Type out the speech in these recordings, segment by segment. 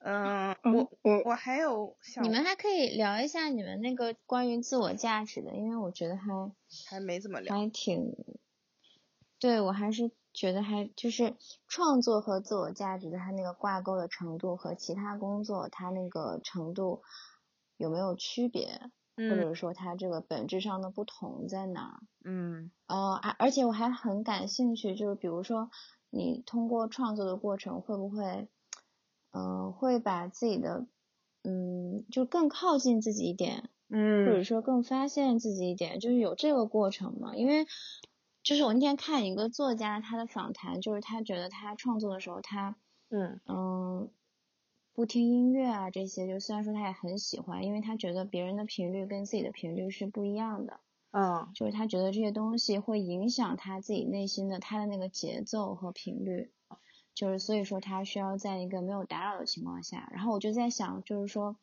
嗯，嗯我我我还有想你们还可以聊一下你们那个关于自我价值的，因为我觉得还还没怎么聊。还挺，对我还是觉得还就是创作和自我价值的它那个挂钩的程度和其他工作它那个程度有没有区别，或嗯者说它这个本质上的不同在哪儿？嗯呃，而而且我还很感兴趣，就是比如说你通过创作的过程，会不会，嗯、会把自己的，嗯，就更靠近自己一点，嗯或者嗯说更发现自己一点，就是有这个过程嘛？因为就是我那天看一个作家他的访谈，就是他觉得他创作的时候，他嗯嗯不听音乐啊这些，就虽然说他也很喜欢，因为他觉得别人的频率跟自己的频率是不一样的。嗯就是他觉得这些东西会影响他自己内心的他的那个节奏和频率，就是所以说他需要在一个没有打扰的情况下，然后我就在想，就是说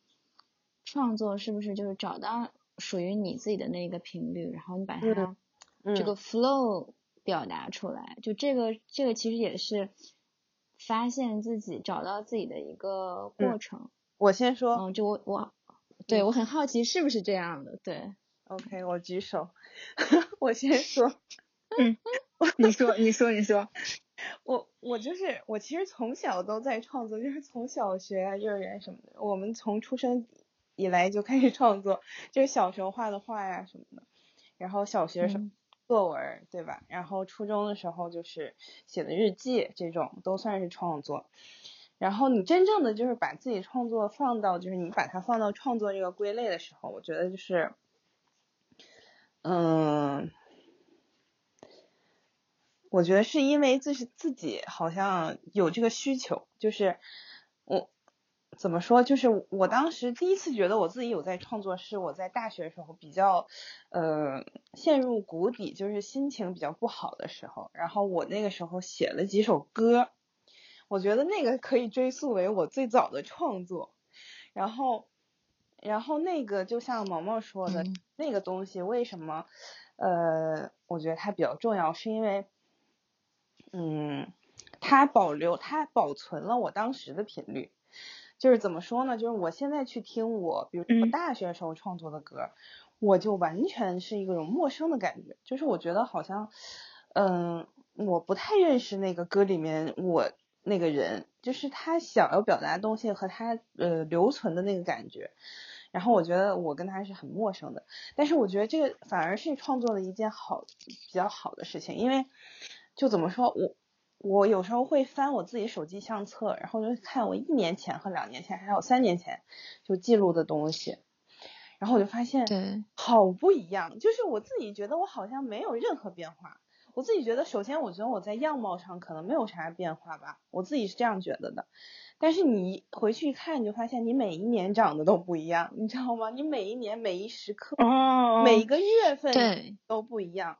创作是不是就是找到属于你自己的那个频率，然后你把它嗯这个 flow 表达出来，就这个这个其实也是发现自己找到自己的一个过嗯程，我先说。嗯，就我我对我很好奇是不是这样的，对。OK，我举手。我先说。你说，你说，你说，我我就是我，其实从小都在创作，就是从小学啊、幼儿园什么的，我们从出生以来就开始创作，就是小时候画的画呀什么的，然后小学时候嗯作文儿对吧？然后初中的时候就是写的日记，这种都算是创作。然后你真正的就是把自己创作放到，就是你把它放到创作这个归类的时候，我觉得就是，嗯，我觉得是因为自是自己好像有这个需求，就是我怎么说，就是我当时第一次觉得我自己有在创作，是我在大学的时候比较呃陷入谷底，就是心情比较不好的时候，然后我那个时候写了几首歌，我觉得那个可以追溯为我最早的创作，然后。然后那个就像毛毛说的，嗯那个东西为什么，呃，我觉得它比较重要，是因为，嗯，它保留它保存了我当时的频率，就是怎么说呢？就是我现在去听我，比如我嗯大学时候创作的歌，我就完全是一个种陌生的感觉，就是我觉得好像，嗯，我不太认识那个歌里面我那个人，就是他想要表达的东西和他呃留存的那个感觉。然后我觉得我跟他是很陌生的，但是我觉得这个反而是创作的一件好比较好的事情，因为就怎么说，我我有时候会翻我自己手机相册，然后就看我一年前和两年前还有三年前就记录的东西，然后我就发现对，好不一样，就是我自己觉得我好像没有任何变化。我自己觉得，首先我觉得我在样貌上可能没有啥变化吧，我自己是这样觉得的。但是你回去一看，你就发现你每一年长得都不一样，你知道吗？你每一年每一时刻，哦，每个月份对都不一样。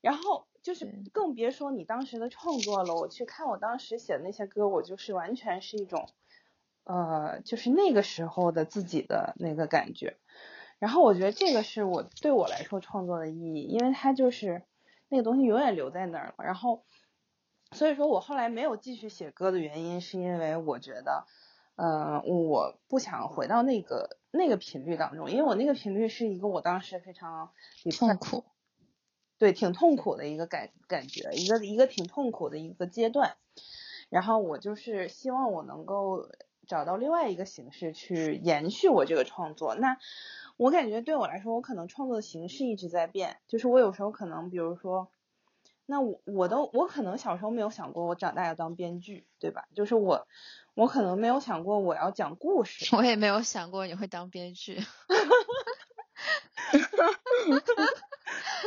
然后就是更别说你当时的创作了。我去看我当时写的那些歌，我就是完全是一种，呃，就是那个时候的自己的那个感觉。然后我觉得这个是我对我来说创作的意义，因为它就是那个东西永远留在那儿了。然后，所以说我后来没有继续写歌的原因，是因为我觉得，呃，我不想回到那个那个频率当中，因为我那个频率是一个我当时非常痛苦，对，挺痛苦的一个感感觉，一个一个挺痛苦的一个阶段。然后我就是希望我能够找到另外一个形式去延续我这个创作。那我感觉对我来说，我可能创作的形式一直在变，就是我有时候可能，比如说，那我我都我可能小时候没有想过我长大要当编剧，对吧？就是我我可能没有想过我要讲故事，我也没有想过你会当编剧。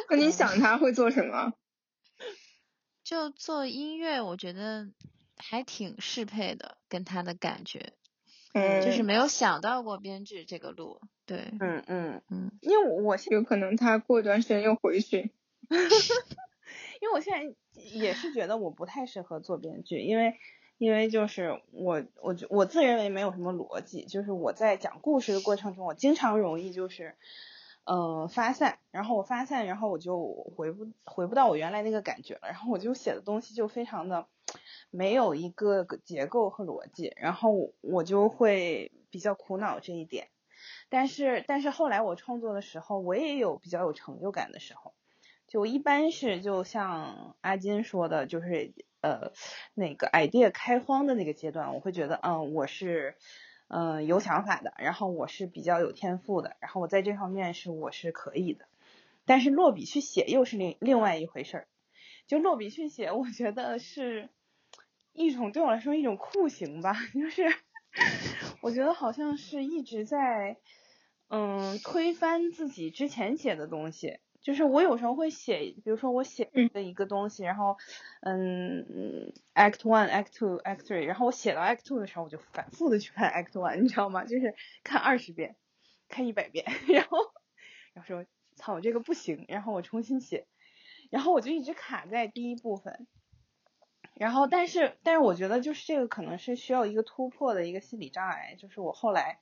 那你想他会做什么？就做音乐，我觉得还挺适配的，跟他的感觉，嗯，就是没有想到过编剧这个路。对，嗯嗯，嗯，因为我现有可能他过段时间又回去。因为我现在也是觉得我不太适合做编剧，因为因为就是我我我自认为没有什么逻辑，就是我在讲故事的过程中，我经常容易就是嗯发散，然后我发散，然后我就回不回不到我原来那个感觉了，然后我就写的东西就非常的没有一个结构和逻辑，然后我就会比较苦恼这一点。但是但是后来我创作的时候，我也有比较有成就感的时候，就一般是就像阿金说的，就是呃那个 idea 开荒的那个阶段，我会觉得嗯我是嗯有想法的，然后我是比较有天赋的，然后我在这方面是我是可以的。但是落笔去写又是另另外一回事儿，就落笔去写，我觉得是一种对我来说一种酷刑吧，就是 我觉得好像是一直在。嗯，推翻自己之前写的东西，就是我有时候会写，比如说我写的一个东西，然后，嗯，Act One、Act Two、Act Three，然后我写到 Act Two 的时候，我就反复的去看 Act One，你知道吗？就是看二十遍，看一百遍，然后，然后说，操，我这个不行，然后我重新写，然后我就一直卡在第一部分，然后，但是，但是我觉得就是这个可能是需要一个突破的一个心理障碍，就是我后来。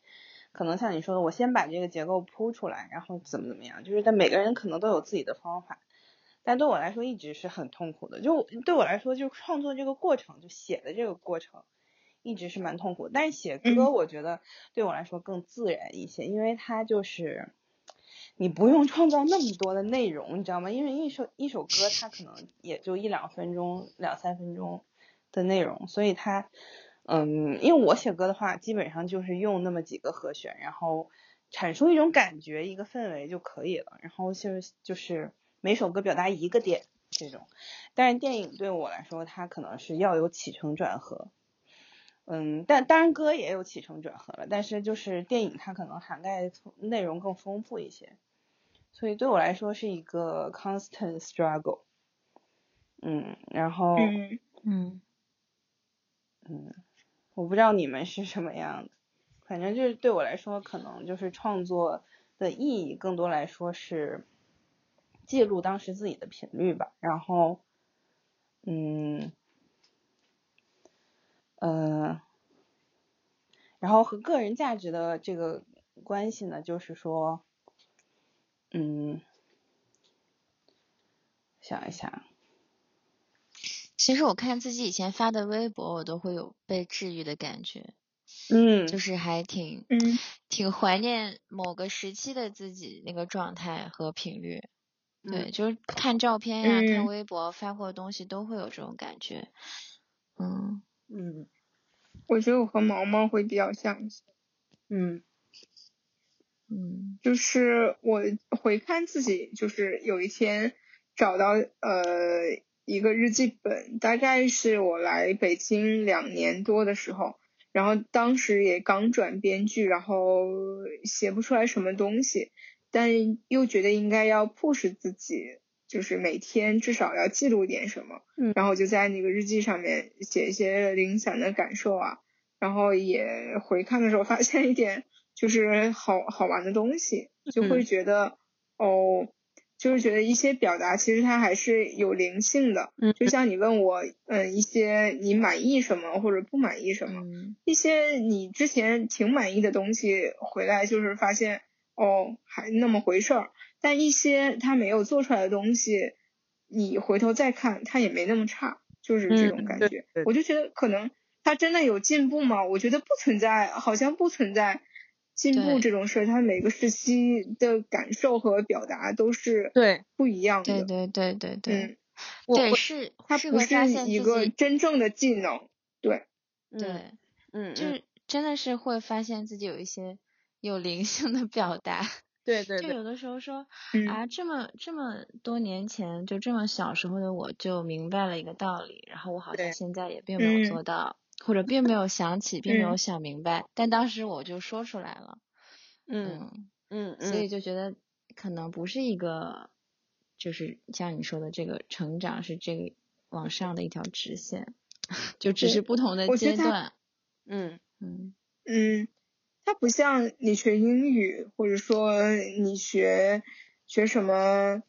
可能像你说的，我先把这个结构铺出来，然后怎么怎么样，就是但每个人可能都有自己的方法，但对我来说一直是很痛苦的。就对我来说，就创作这个过程，就写的这个过程，一直是蛮痛苦。但是写歌，我觉得对我来说更自然一些，因为它就是你不用创造那么多的内容，你知道吗？因为一首一首歌，它可能也就一两分钟、两三分钟的内容，所以它。嗯，因为我写歌的话，基本上就是用那么几个和弦，然后阐述一种感觉、一个氛围就可以了。然后就是就是每首歌表达一个点这种。但是电影对我来说，它可能是要有起承转合。嗯，但当然歌也有起承转合了，但是就是电影它可能涵盖内容更丰富一些，所以对我来说是一个 constant struggle。嗯，然后嗯嗯嗯。我不知道你们是什么样的，反正就是对我来说，可能就是创作的意义更多来说是记录当时自己的频率吧。然后，嗯，呃，然后和个人价值的这个关系呢，就是说，嗯，想一想。其实我看自己以前发的微博，我都会有被治愈的感觉，嗯，就是还挺，嗯，挺怀念某个时期的自己那个状态和频率，对，就是看照片呀，看微博发过的东西都会有这种感觉，嗯。嗯，我觉得我和毛毛会比较像一些，嗯。嗯，就是我回看自己，就是有一天找到呃。一个日记本，大概是我来北京两年多的时候，然后当时也刚转编剧，然后写不出来什么东西，但又觉得应该要 push 自己，就是每天至少要记录点什么，嗯，然后就在那个日记上面写一些零散的感受啊，然后也回看的时候发现一点就是好好玩的东西，就会觉得哦。就是觉得一些表达其实它还是有灵性的，嗯，就像你问我，嗯，一些你满意什么或者不满意什么，一些你之前挺满意的东西回来就是发现哦还那么回事儿，但一些他没有做出来的东西，你回头再看他也没那么差，就是这种感觉，我就觉得可能他真的有进步吗？我觉得不存在，好像不存在。进步这种事儿，他每个时期的感受和表达都是对不一样的。对对对对对。嗯，对是，他不是一个真正的技能。对。对。嗯。就是真的是会发现自己有一些有灵性的表达。对对。就有的时候说啊，这么这么多年前，就这么小时候的我就明白了一个道理，然后我好像现在也并没有做到。或者并没有想起，并没有想明白，但当时我就说出来了。嗯嗯嗯，所以就觉得可能不是一个，就是像你说的这个成长是这个往上的一条直线，就只是不同的阶段。嗯嗯嗯，它不像你学英语，或者说你学学什么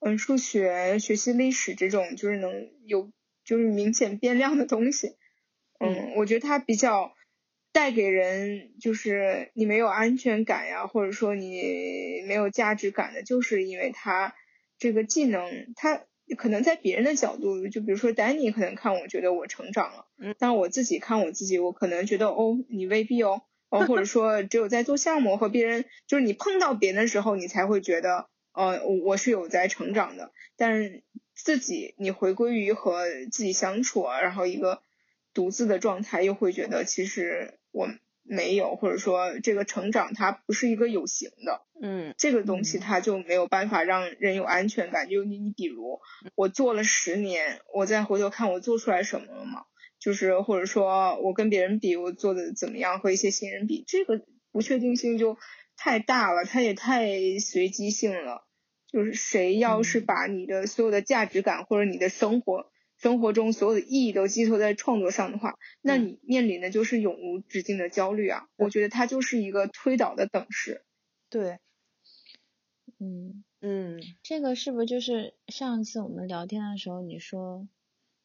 嗯数学、学习历史这种，就是能有就是明显变量的东西。嗯，我觉得它比较带给人就是你没有安全感呀，或者说你没有价值感的，就是因为他这个技能，他可能在别人的角度，就比如说丹尼可能看我觉得我成长了，嗯，但我自己看我自己，我可能觉得哦，你未必哦，哦，或者说只有在做项目和别人，就是你碰到别人的时候，你才会觉得，呃，我是有在成长的，但是自己你回归于和自己相处啊，然后一个。独自的状态又会觉得其实我没有，或者说这个成长它不是一个有形的，嗯，这个东西它就没有办法让人有安全感。就你你比如我做了十年，我再回头看我做出来什么了吗？就是或者说我跟别人比我做的怎么样，和一些新人比，这个不确定性就太大了，它也太随机性了。就是谁要是把你的所有的价值感或者你的生活。生活中所有的意义都寄托在创作上的话，那你面临的就是永无止境的焦虑啊！我觉得它就是一个推导的等式。对，嗯嗯，这个是不是就是上次我们聊天的时候你说，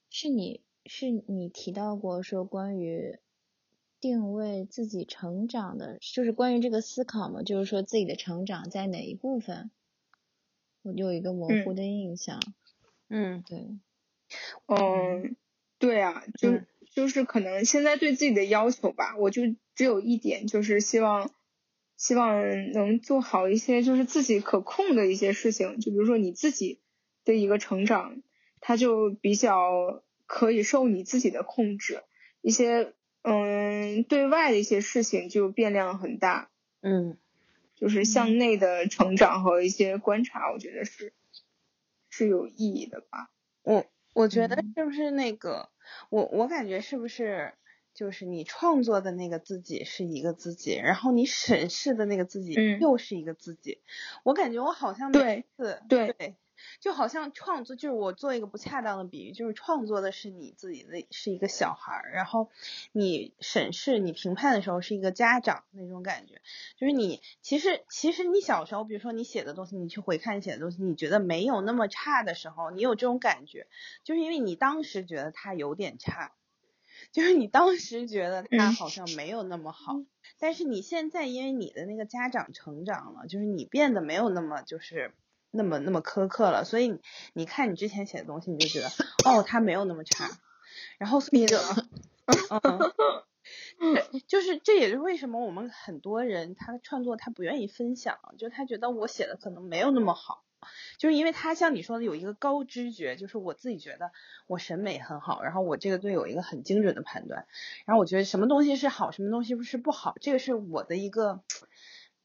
是你是你提到过说关于定位自己成长的，就是关于这个思考嘛？就是说自己的成长在哪一部分？我就有一个模糊的印象。嗯，对。嗯，对啊，就就是可能现在对自己的要求吧，我就只有一点，就是希望希望能做好一些就是自己可控的一些事情，就比如说你自己的一个成长，它就比较可以受你自己的控制，一些嗯对外的一些事情就变量很大，嗯，就是向内的成长和一些观察，我觉得是是有意义的吧，嗯。我觉得是不是那个，我我感觉是不是就是你创作的那个自己是一个自己，然后你审视的那个自己又是一个自己。我感觉我好像每次对。就好像创作，就是我做一个不恰当的比喻，就是创作的是你自己的是一个小孩儿，然后你审视、你评判的时候是一个家长那种感觉。就是你其实其实你小时候，比如说你写的东西，你去回看你写的东西，你觉得没有那么差的时候，你有这种感觉，就是因为你当时觉得它有点差，就是你当时觉得他好像没有那么好，但是你现在因为你的那个家长成长了，就是你变得没有那么就是。那么那么苛刻了，所以你看你之前写的东西，你就觉得哦，他没有那么差，然后所以就，嗯，就是这也是为什么我们很多人他创作他不愿意分享，就他觉得我写的可能没有那么好，就是因为他像你说的有一个高知觉，就是我自己觉得我审美很好，然后我这个队有一个很精准的判断，然后我觉得什么东西是好，什么东西不是不好，这个是我的一个。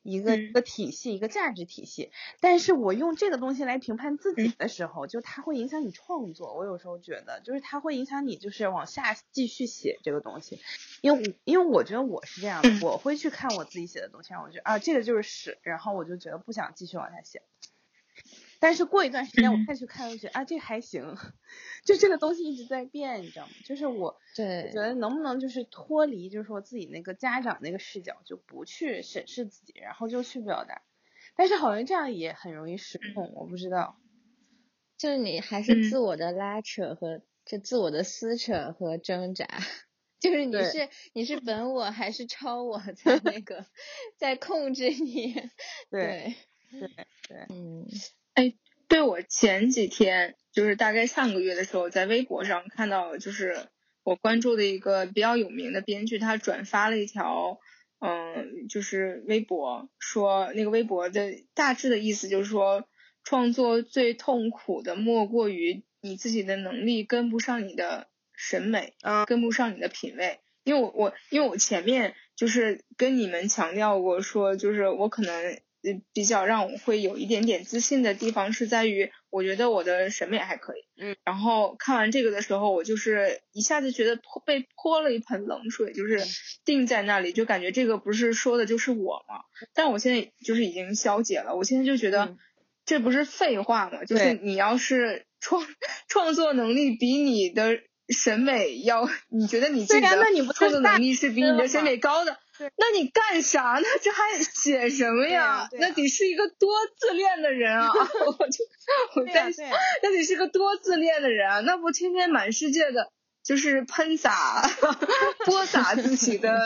一个一个体系，一个价值体系。但是我用这个东西来评判自己的时候，就它会影响你创作。我有时候觉得，就是它会影响你，就是往下继续写这个东西。因为因为我觉得我是这样的，我会去看我自己写的东西，然后我觉得啊，这个就是屎，然后我就觉得不想继续往下写。但是过一段时间我再去看，我觉得啊这还行，就这个东西一直在变，你知道吗？就是我对觉得能不能就是脱离，就是说自己那个家长那个视角，就不去审视自己，然后就去表达。但是好像这样也很容易失控，我不知道。就是你还是自我的拉扯和就自我的撕扯和挣扎，就是你是你是本我还是超我在那个 在控制你？对对对，嗯。哎，对我前几天就是大概上个月的时候，在微博上看到，就是我关注的一个比较有名的编剧，他转发了一条，嗯，就是微博，说那个微博的大致的意思就是说，创作最痛苦的莫过于你自己的能力跟不上你的审美，嗯，跟不上你的品味。因为我我因为我前面就是跟你们强调过，说就是我可能。比较让我会有一点点自信的地方是在于，我觉得我的审美还可以。嗯。然后看完这个的时候，我就是一下子觉得泼被泼了一盆冷水，就是定在那里，就感觉这个不是说的就是我吗？但我现在就是已经消解了，我现在就觉得这不是废话吗？就是你要是创 创作能力比你的审美要，你觉得你自己的创作能力是比你的审美高的？那你干啥呢？这还写什么呀？那得是一个多自恋的人啊！我就我在想，那得是个多自恋的人啊！那不天天满世界的就是喷洒、播撒自己的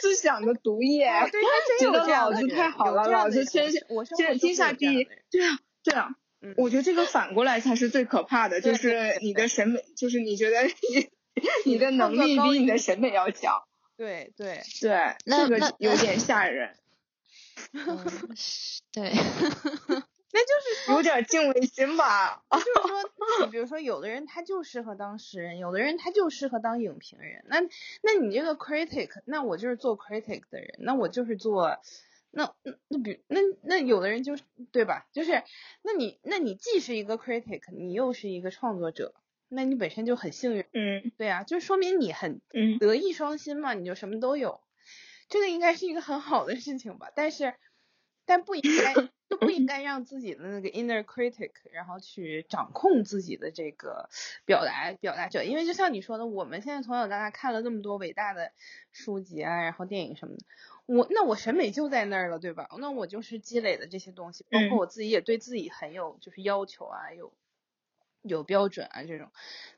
思想的毒液，对他真有老子太好了，老子天下天天下第一。对啊，对啊，我觉得这个反过来才是最可怕的，就是你的审美，就是你觉得你你的能力比你的审美要强。对对对，这个有点吓人。对。那就是有点敬畏心吧。就是说，你比如说，有的人他就适合当诗人，有的人他就适合当影评人。那那你这个 critic，那我就是做 critic 的人，那我就是做，那那比那那有的人就是对吧？就是那你那你既是一个 critic，你又是一个创作者，那你本身就很幸运。嗯，对啊，就说明你很德艺双馨嘛，你就什么都有，这个应该是一个很好的事情吧？但是但不应该。就不应该让自己的那个 inner critic，然后去掌控自己的这个表达表达者，因为就像你说的，我们现在从小到大看了那么多伟大的书籍啊，然后电影什么的，我那我审美就在那儿了，对吧？那我就是积累的这些东西，包括我自己也对自己很有就是要求啊，有有标准啊这种，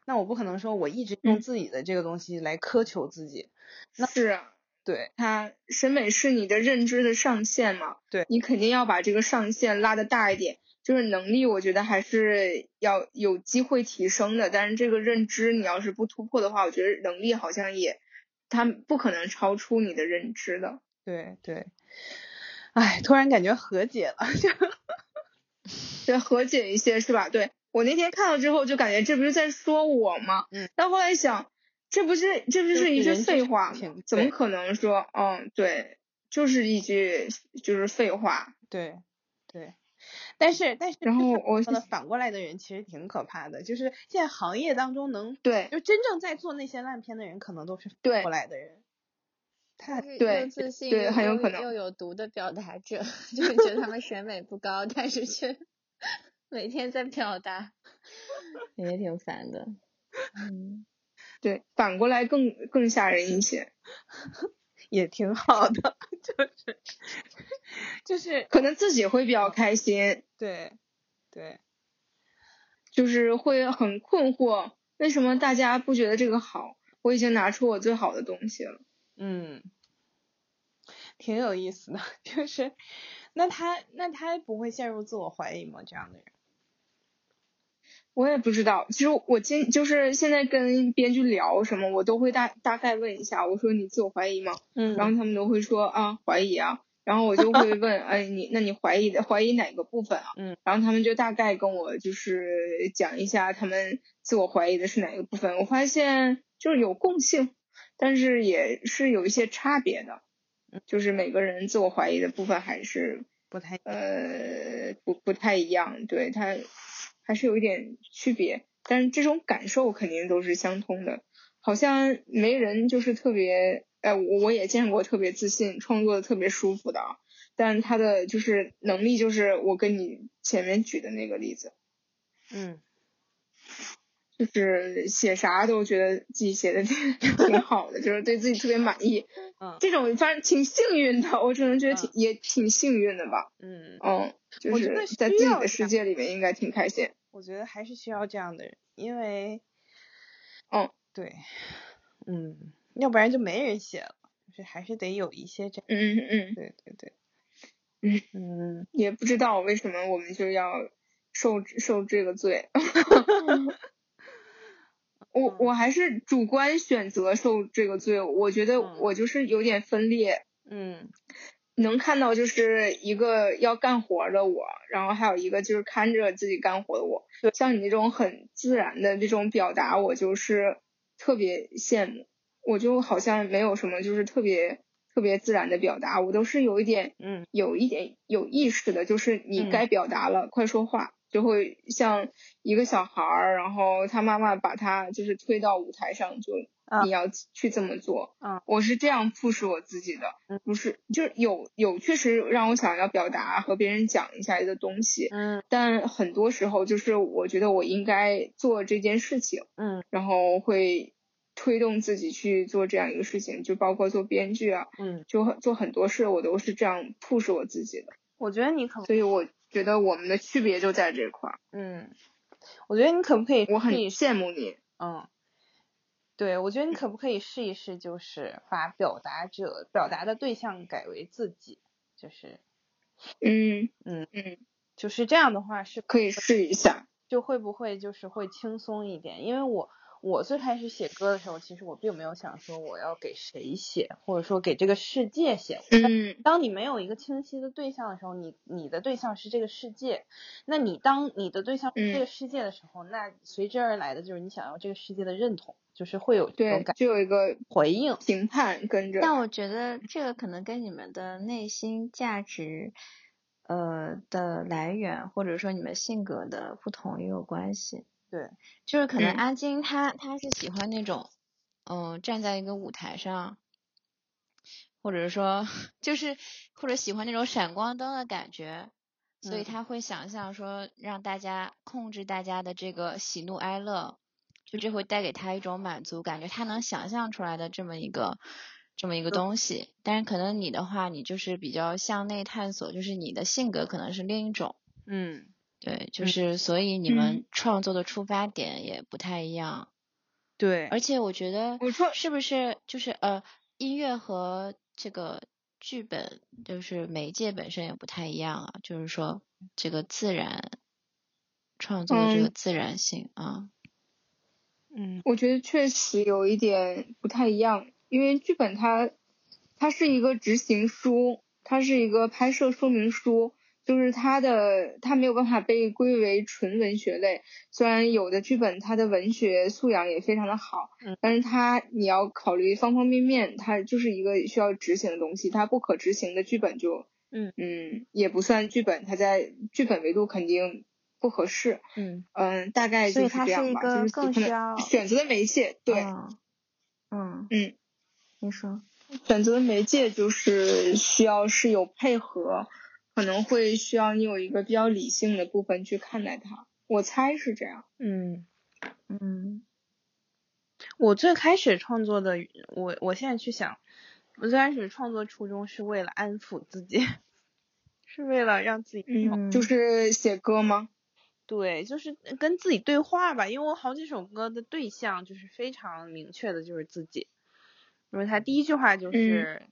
那我不可能说我一直用自己的这个东西来苛求自己，那是。对他审美是你的认知的上限嘛？对，你肯定要把这个上限拉的大一点。就是能力，我觉得还是要有机会提升的。但是这个认知，你要是不突破的话，我觉得能力好像也，他不可能超出你的认知的。对对，哎，突然感觉和解了，就 对和解一些是吧？对我那天看了之后就感觉这不是在说我吗？嗯，但后来想。这不是这不是一句废话吗？怎么可能说？嗯，对，就是一句就是废话。对，对，但是但是，然后我说的反过来的人其实挺可怕的，就是现在行业当中能对，就真正在做那些烂片的人，可能都是反过来的人。太对，自信对，很有可能又有毒的表达者，就是觉得他们审美不高，但是却 每天在表达，也挺烦的。嗯。对，反过来更更吓人一些，也挺好的，就是就是可能自己会比较开心，对对，就是会很困惑，为什么大家不觉得这个好？我已经拿出我最好的东西了，嗯，挺有意思的，就是那他那他不会陷入自我怀疑吗？这样的人？我也不知道，其实我今就是现在跟编剧聊什么，我都会大大概问一下，我说你自我怀疑吗？嗯，然后他们都会说啊怀疑啊，然后我就会问，哎你那你怀疑的怀疑哪个部分啊？嗯，然后他们就大概跟我就是讲一下他们自我怀疑的是哪个部分，我发现就是有共性，但是也是有一些差别的，就是每个人自我怀疑的部分还是不太呃不不太一样，对他。还是有一点区别，但是这种感受肯定都是相通的。好像没人就是特别，哎，我也见过特别自信、创作的特别舒服的，但他的就是能力，就是我跟你前面举的那个例子，嗯，就是写啥都觉得自己写的 挺好的，就是对自己特别满意。嗯，这种反正挺幸运的，我只能觉得挺也挺幸运的吧。嗯嗯，就是在自己的世界里面应该挺开心。我觉得还是需要这样的人，因为，嗯，对，嗯，要不然就没人写了，就是还是得有一些这，嗯嗯嗯，对对对，嗯嗯，也不知道为什么我们就要受受这个罪，我我还是主观选择受这个罪，我觉得我就是有点分裂，嗯。能看到就是一个要干活的我，然后还有一个就是看着自己干活的我。像你那种很自然的这种表达，我就是特别羡慕。我就好像没有什么就是特别特别自然的表达，我都是有一点，嗯，有一点有意识的，就是你该表达了，快说话。就会像一个小孩儿，然后他妈妈把他就是推到舞台上，就你要去这么做。嗯，我是这样 push 我自己的，不是，就是有有确实让我想要表达和别人讲一下一个东西。嗯，但很多时候就是我觉得我应该做这件事情。嗯，然后会推动自己去做这样一个事情，就包括做编剧啊。嗯，就做很多事我都是这样 push 我自己的。我觉得你可能，所以我。觉得我们的区别就在这块儿。嗯，我觉得你可不可以？我很羡慕你。嗯，对，我觉得你可不可以试一试，就是把表达者表达的对象改为自己，就是，嗯嗯嗯，就是这样的话是可以试一下，就会不会就是会轻松一点？因为我。我最开始写歌的时候，其实我并没有想说我要给谁写，或者说给这个世界写。嗯，当你没有一个清晰的对象的时候，你你的对象是这个世界。那你当你的对象是这个世界的时候，那随之而来的就是你想要这个世界的认同，就是会有这种感，就有一个回应评判跟着。但我觉得这个可能跟你们的内心价值，呃的来源，或者说你们性格的不同也有关系。对，就是可能阿金他他是喜欢那种，嗯，站在一个舞台上，或者说就是或者喜欢那种闪光灯的感觉，所以他会想象说让大家控制大家的这个喜怒哀乐，就这会带给他一种满足感觉，他能想象出来的这么一个这么一个东西。但是可能你的话，你就是比较向内探索，就是你的性格可能是另一种，嗯。对，就是所以你们创作的出发点也不太一样。对，而且我觉得，我说是不是就是呃，音乐和这个剧本就是媒介本身也不太一样啊？就是说这个自然创作的这个自然性啊。嗯，我觉得确实有一点不太一样，因为剧本它它是一个执行书，它是一个拍摄说明书。就是它的，它没有办法被归为纯文学类。虽然有的剧本它的文学素养也非常的好，嗯，但是它你要考虑方方面面，它就是一个需要执行的东西。它不可执行的剧本就，嗯嗯，也不算剧本，它在剧本维度肯定不合适。嗯嗯，大概就是这样吧。就是更需要选择的媒介，对，嗯嗯，你说选择的媒介就是需要是有配合。可能会需要你有一个比较理性的部分去看待它，我猜是这样。嗯嗯，我最开始创作的，我我现在去想，我最开始创作初衷是为了安抚自己，是为了让自己，嗯，就是写歌吗？对，就是跟自己对话吧，因为我好几首歌的对象就是非常明确的，就是自己，因为他第一句话就是。嗯，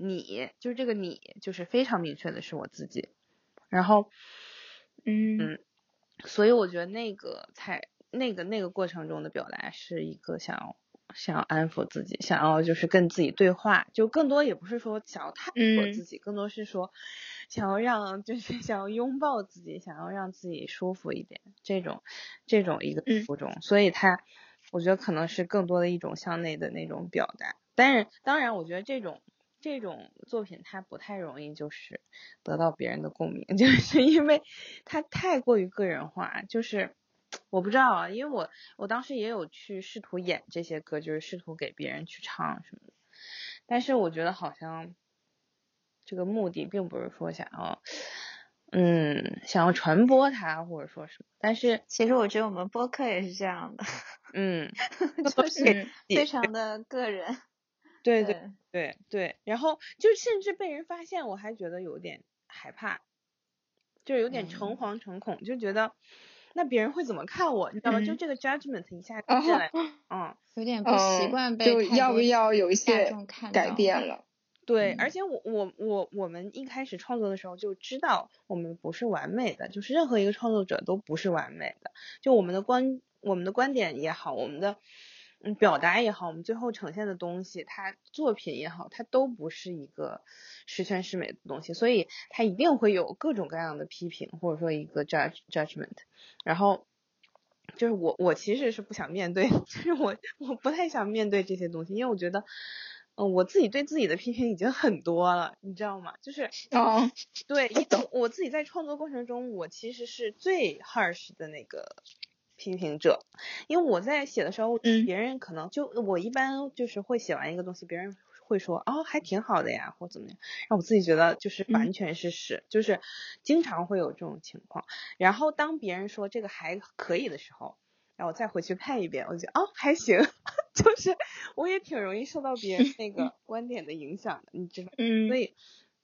你就是这个你，就是非常明确的是我自己，然后，嗯，所以我觉得那个才那个那个过程中的表达是一个想要想要安抚自己，想要就是跟自己对话，就更多也不是说想要探索自己，更多是说想要让 就是想要拥抱自己，想要让自己舒服一点，这种这种一个初衷，所以他我觉得可能是更多的一种向内的那种表达，但是当然我觉得这种。这种作品它不太容易就是得到别人的共鸣，就是因为它太过于个人化。就是我不知道啊，因为我我当时也有去试图演这些歌，就是试图给别人去唱什么的。但是我觉得好像这个目的并不是说想要，嗯，想要传播它或者说什么。但是其实我觉得我们播客也是这样的，嗯，就是非常的个人。对对对对，然后就甚至被人发现，我还觉得有点害怕，就有点诚惶诚恐，就觉得那别人会怎么看我，你知道吗？就这个 judgment 一下下来，嗯，有点不习惯被就要不要有一些改变了？对，而且我我我我们一开始创作的时候就知道我们不是完美的，就是任何一个创作者都不是完美的，就我们的观我们的观点也好，我们的。嗯，表达也好，我们最后呈现的东西，它作品也好，它都不是一个十全十美的东西，所以它一定会有各种各样的批评，或者说一个 judge judgment。然后就是我我其实是不想面对，就是我我不太想面对这些东西，因为我觉得，嗯，我自己对自己的批评已经很多了，你知道吗？就是哦，对，我自己在创作过程中，我其实是最 harsh 的那个。批评者，因为我在写的时候，别人可能就我一般就是会写完一个东西，别人会说哦还挺好的呀，或怎么样，让我自己觉得就是完全是屎，就是经常会有这种情况。然后当别人说这个还可以的时候，然后我再回去看一遍，我觉得哦还行，就是我也挺容易受到别人那个 观点的影响的，你知道？嗯。所以，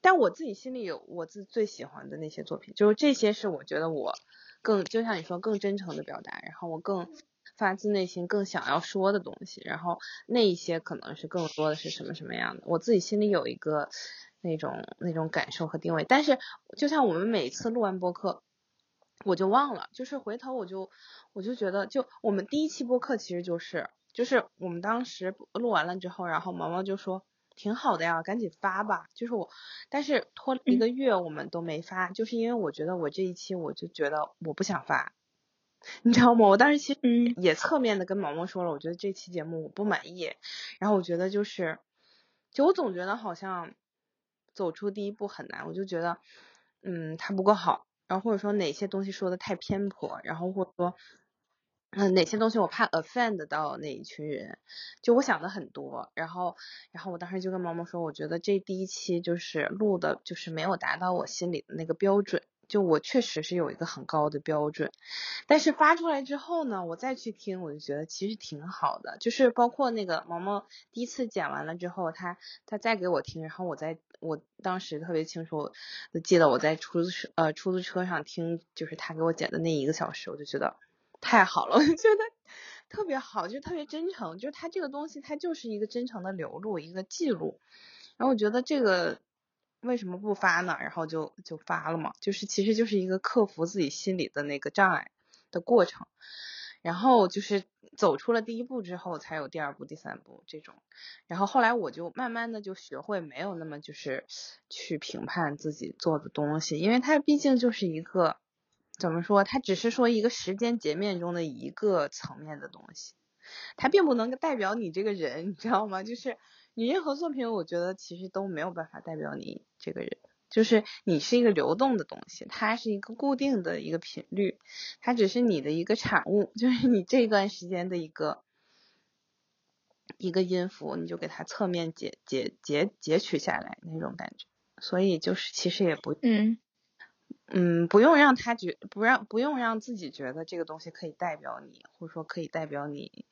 但我自己心里有我自己最喜欢的那些作品，就是这些是我觉得我。更就像你说，更真诚的表达，然后我更发自内心更想要说的东西，然后那一些可能是更多的是什么什么样的，我自己心里有一个那种那种感受和定位。但是就像我们每次录完播客，我就忘了，就是回头我就我就觉得，就我们第一期播客其实就是就是我们当时录完了之后，然后毛毛就说挺好的呀，赶紧发吧。就是我，但是拖了一个月我们都没发，就是因为我觉得我这一期我就觉得我不想发。你知道吗？我当时其实也侧面的跟毛毛说了，我觉得这期节目我不满意。然后我觉得就是，就我总觉得好像走出第一步很难，我就觉得，嗯，它不够好，然后或者说哪些东西说的太偏颇，然后或者说，嗯，哪些东西我怕 offend 到那一群人，就我想的很多。然后，然后我当时就跟毛毛说，我觉得这第一期就是录的，就是没有达到我心里的那个标准。就我确实是有一个很高的标准，但是发出来之后呢，我再去听，我就觉得其实挺好的。就是包括那个毛毛第一次剪完了之后，他他再给我听，然后我在我当时特别清楚，记得我在出租车呃出租车上听，就是他给我剪的那一个小时，我就觉得太好了，我就觉得特别好，就特别真诚。就是他这个东西，它就是一个真诚的流露，一个记录。然后我觉得这个。为什么不发呢？然后就就发了嘛，就是其实就是一个克服自己心里的那个障碍的过程，然后就是走出了第一步之后，才有第二步、第三步这种。然后后来我就慢慢的就学会没有那么就是去评判自己做的东西，因为它毕竟就是一个怎么说，它只是说一个时间截面中的一个层面的东西，它并不能代表你这个人，你知道吗？就是。你任何作品，我觉得其实都没有办法代表你这个人，就是你是一个流动的东西，它是一个固定的一个频率，它只是你的一个产物，就是你这段时间的一个一个音符，你就给它侧面截截截截取下来那种感觉，所以就是其实也不嗯嗯不用让他觉不让不用让自己觉得这个东西可以代表你，或者说可以代表你。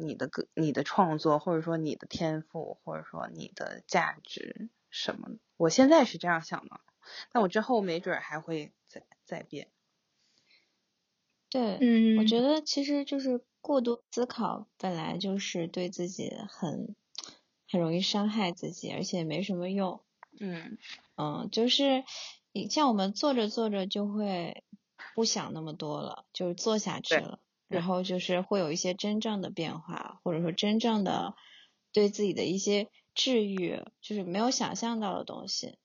你的个你的创作，或者说你的天赋，或者说你的价值什么？我现在是这样想的，但我之后没准还会再再变。对，嗯，我觉得其实就是过度思考，本来就是对自己很很容易伤害自己，而且没什么用。嗯嗯，就是你像我们做着做着就会不想那么多了，就是做下去了。然后就是会有一些真正的变化，或者说真正的对自己的一些治愈，就是没有想象到的东西。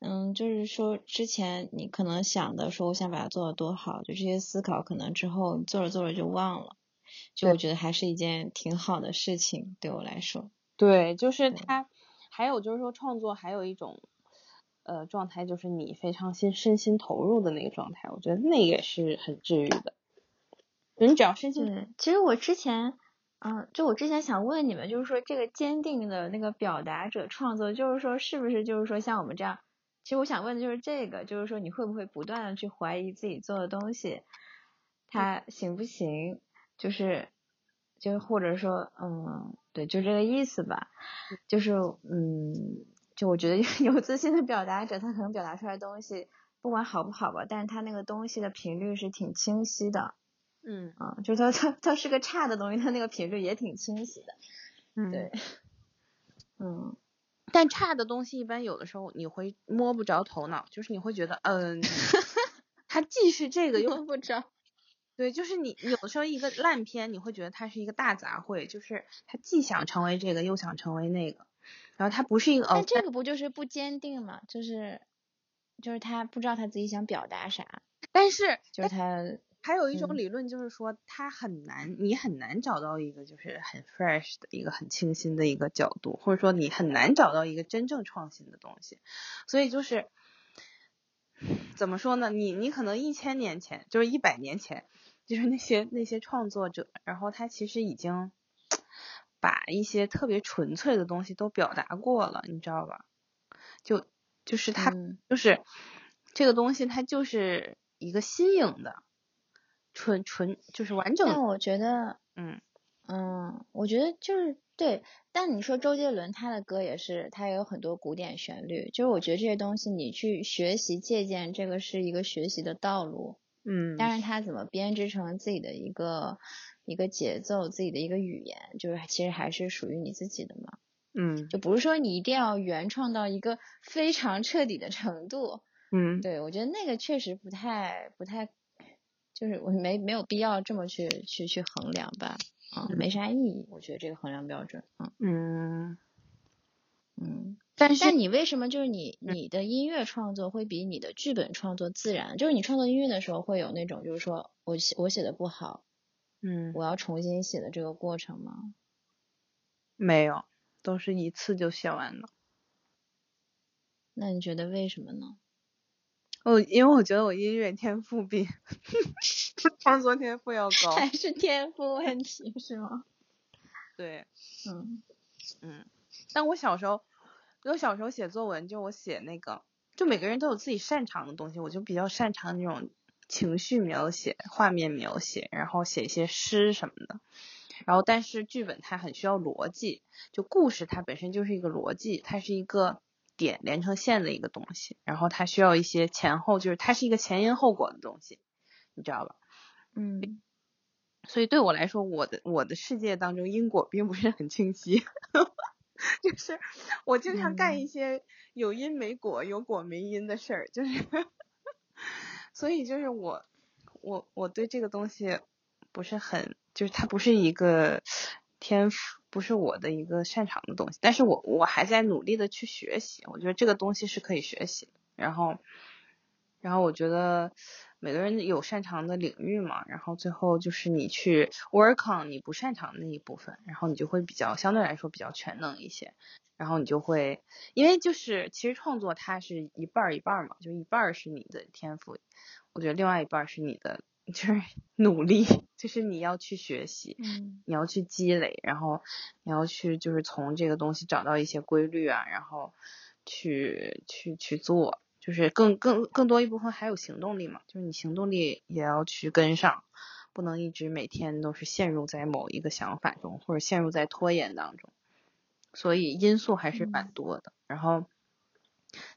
嗯，就是说之前你可能想的说我想把它做的多好，就这些思考可能之后你做着做着就忘了。就我觉得还是一件挺好的事情，对我来说。对，就是它，还有就是说创作还有一种呃状态，就是你非常心身心投入的那个状态，我觉得那也是很治愈的。你只要身心对，其实我之前，嗯，就我之前想问你们，就是说这个坚定的那个表达者创作，就是说是不是就是说像我们这样，其实我想问的就是这个，就是说你会不会不断的去怀疑自己做的东西，它行不行？就是，就或者说，嗯，对，就这个意思吧。就是，嗯，就我觉得有 自信的表达者，他可能表达出来的东西，不管好不好吧，但是他那个东西的频率是挺清晰的。嗯啊，就是它它它是个差的东西，他那个频率也挺清晰的。嗯，对，嗯，但差的东西一般有的时候你会摸不着头脑，就是你会觉得，嗯，它既是这个又摸不着。对，就是你有的时候一个烂片，你会觉得它是一个大杂烩，就是它既想成为这个又想成为那个，然后他不是一个。但这个不就是不坚定嘛？就是就是他不知道他自己想表达啥，但是就是他。还有一种理论就是说，他很难，你很难找到一个就是很 fresh 的一个很清新的一个角度，或者说你很难找到一个真正创新的东西。所以就是怎么说呢？你你可能一千年前，就是一百年前，就是那些那些创作者，然后他其实已经把一些特别纯粹的东西都表达过了，你知道吧？就就是他就是这个东西，它就是一个新颖的。纯纯就是完整。但我觉得，嗯嗯，我觉得就是对。但你说周杰伦他的歌也是，他也有很多古典旋律。就是我觉得这些东西你去学习借鉴，这个是一个学习的道路。嗯。但是他怎么编织成自己的一个一个节奏，自己的一个语言，就是其实还是属于你自己的嘛。嗯，就不是说你一定要原创到一个非常彻底的程度。嗯，对，我觉得那个确实不太不太，就是我没没有必要这么去去去衡量吧，啊，没啥意义，我觉得这个衡量标准，嗯嗯嗯。但是，但你为什么就是你你的音乐创作会比你的剧本创作自然？就是你创作音乐的时候会有那种就是说我写我写的不好，嗯，我要重新写的这个过程吗？没有，都是一次就写完了。那你觉得为什么呢？哦，因为我觉得我音乐天赋比 创作天赋要高。还是天赋问题是吗？对，嗯嗯，但我小时候。我小时候写作文，就我写那个，就每个人都有自己擅长的东西，我就比较擅长那种情绪描写、画面描写，然后写一些诗什么的。然后，但是剧本它很需要逻辑，就故事它本身就是一个逻辑，它是一个点连成线的一个东西，然后它需要一些前后，就是它是一个前因后果的东西，你知道吧？嗯。所以对我来说，我的我的世界当中因果并不是很清晰。就是我经常干一些有因没果、有果没因的事儿，就是，所以就是我我我对这个东西不是很，就是它不是一个天赋，不是我的一个擅长的东西，但是我我还在努力的去学习，我觉得这个东西是可以学习，然后然后我觉得。每个人有擅长的领域嘛，然后最后就是你去 work on 你不擅长的那一部分，然后你就会比较相对来说比较全能一些，然后你就会，因为就是其实创作它是一半一半嘛，就一半是你的天赋，我觉得另外一半是你的 就是努力，就是你要去学习，嗯，你要去积累，然后你要去就是从这个东西找到一些规律啊，然后去去去做。就是更更更多一部分还有行动力嘛，就是你行动力也要去跟上，不能一直每天都是陷入在某一个想法中，或者陷入在拖延当中，所以因素还是蛮多的。然后，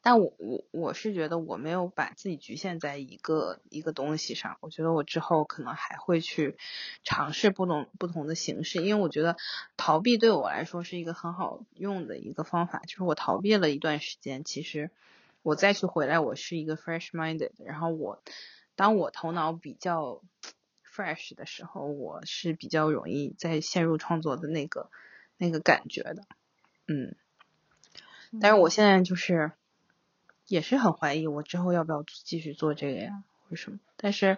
但我我我是觉得我没有把自己局限在一个一个东西上，我觉得我之后可能还会去尝试不同不同的形式，因为我觉得逃避对我来说是一个很好用的一个方法，就是我逃避了一段时间，其实。我再去回来，我是一个 fresh minded，然后我当我头脑比较 fresh 的时候，我是比较容易再陷入创作的那个那个感觉的，嗯，但是我现在就是也是很怀疑我之后要不要继续做这个呀，为什么？但是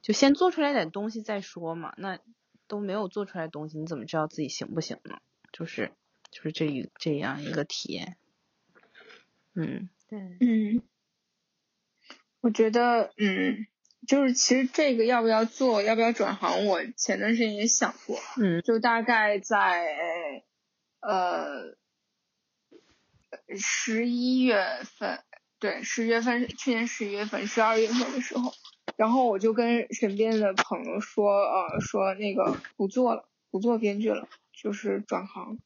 就先做出来点东西再说嘛，那都没有做出来东西，你怎么知道自己行不行呢？就是就是这一这样一个体验，嗯。对，嗯，我觉得，嗯，就是其实这个要不要做，要不要转行，我前段时间也想过，嗯，就大概在呃十一月份，对，十月份，去年十一月份、十二月份的时候，然后我就跟身边的朋友说，呃，说那个不做了，不做编剧了，就是转行，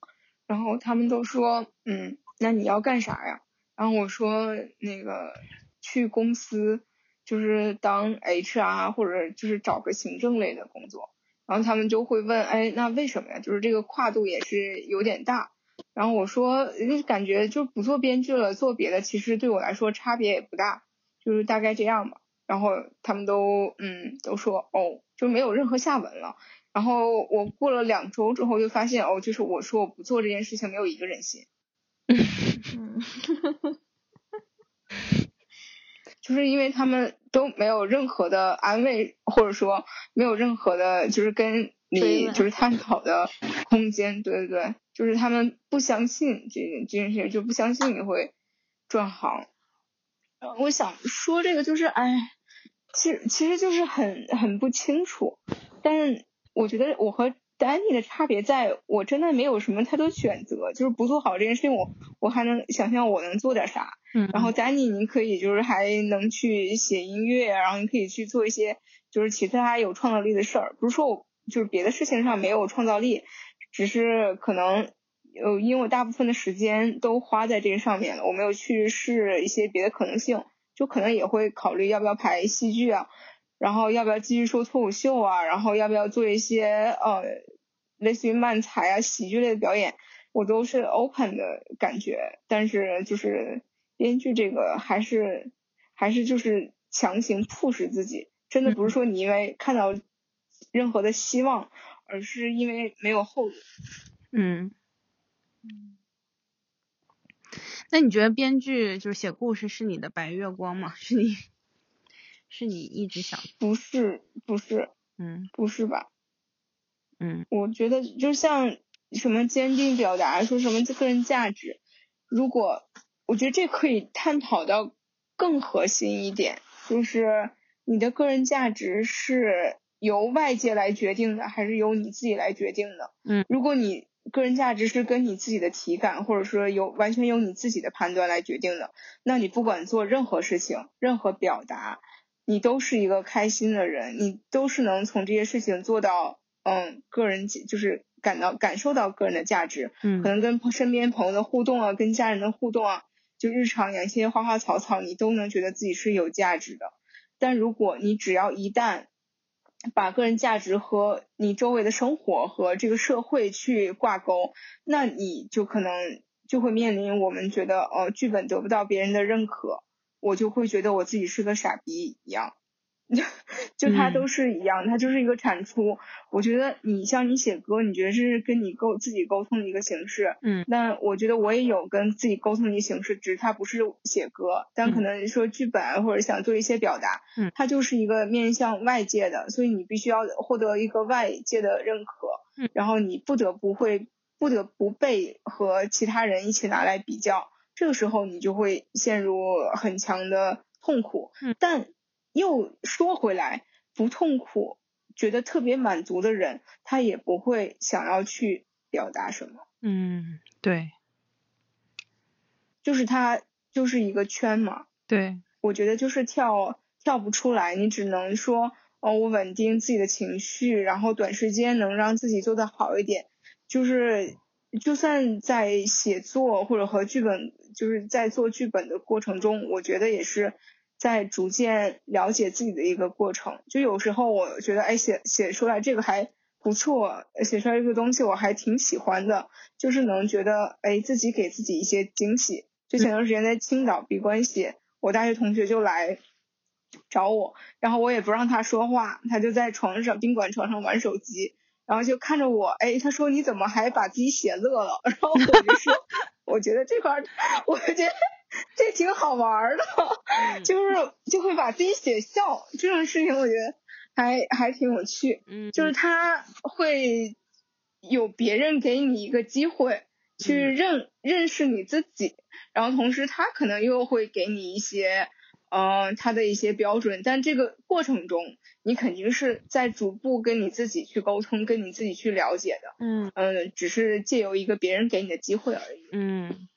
然后他们都说，嗯，那你要干啥呀？然后我说那个去公司就是当 HR 或者就是找个行政类的工作，然后他们就会问，哎，那为什么呀？就是这个跨度也是有点大。然后我说，感觉就不做编剧了，做别的其实对我来说差别也不大，就是大概这样吧。然后他们都嗯都说哦，就没有任何下文了。然后我过了两周之后就发现哦，就是我说我不做这件事情，没有一个人信。嗯，就是因为他们都没有任何的安慰，或者说没有任何的，就是跟你就是探讨的空间。对对对，就是他们不相信这件这件事，就不相信你会转行。我想说这个就是，哎，其实其实就是很很不清楚。但是我觉得我和。丹尼的差别在我真的没有什么太多选择，就是不做好这件事情，我我还能想象我能做点啥。嗯。然后丹尼，你可以就是还能去写音乐，然后你可以去做一些就是其他有创造力的事儿。不是说我就是别的事情上没有创造力，只是可能呃，因为我大部分的时间都花在这个上面了，我没有去试一些别的可能性，就可能也会考虑要不要排戏剧啊。然后要不要继续说脱口秀啊，然后要不要做一些呃类似于漫才啊喜剧类的表演，我都是 open 的感觉。但是就是编剧这个还是还是就是强行 push 自己，真的不是说你因为看到任何的希望，而是因为没有后路。嗯。那你觉得编剧就是写故事是你的白月光吗？是你，是你一直想？不是，不是，嗯，不是吧？嗯，我觉得就像什么坚定表达，说什么个人价值，如果我觉得这可以探讨到更核心一点，就是你的个人价值是由外界来决定的，还是由你自己来决定的？嗯，如果你。个人价值是跟你自己的体感，或者说由完全由你自己的判断来决定的。那你不管做任何事情，任何表达，你都是一个开心的人，你都是能从这些事情做到，嗯，个人就是感到感受到个人的价值。嗯，可能跟身边朋友的互动啊，跟家人的互动啊，就日常养一些花花草草，你都能觉得自己是有价值的。但如果你只要一旦把个人价值和你周围的生活和这个社会去挂钩，那你就可能就会面临我们觉得呃剧本得不到别人的认可，我就会觉得我自己是个傻逼一样。就它都是一样，它就是一个产出。我觉得你像你写歌，你觉得这是跟你沟自己沟通的一个形式。嗯。那我觉得我也有跟自己沟通的一个形式，只是它不是写歌，但可能说剧本或者想做一些表达。嗯。它就是一个面向外界的，所以你必须要获得一个外界的认可。嗯。然后你不得不会不得不被和其他人一起拿来比较，这个时候你就会陷入很强的痛苦。嗯。但。又说回来，不痛苦，觉得特别满足的人，他也不会想要去表达什么。嗯，对，就是他就是一个圈嘛。对，我觉得就是跳跳不出来，你只能说哦，我稳定自己的情绪，然后短时间能让自己做的好一点。就是就算在写作或者和剧本，就是在做剧本的过程中，我觉得也是。在逐渐了解自己的一个过程，就有时候我觉得，哎，写写出来这个还不错，写出来这个东西我还挺喜欢的，就是能觉得，哎，自己给自己一些惊喜。就前段时间在青岛闭关写，我大学同学就来找我，然后我也不让他说话，他就在床上宾馆床上玩手机，然后就看着我，哎，他说你怎么还把自己写乐了？然后我就说，我觉得这块，我觉得。这挺好玩的，就是就会把自己写笑这种事情，我觉得还还挺有趣。嗯，就是他会有别人给你一个机会去认认识你自己，然后同时他可能又会给你一些嗯他的一些标准，但这个过程中你肯定是在逐步跟你自己去沟通，跟你自己去了解的。嗯嗯，只是借由一个别人给你的机会而已。嗯。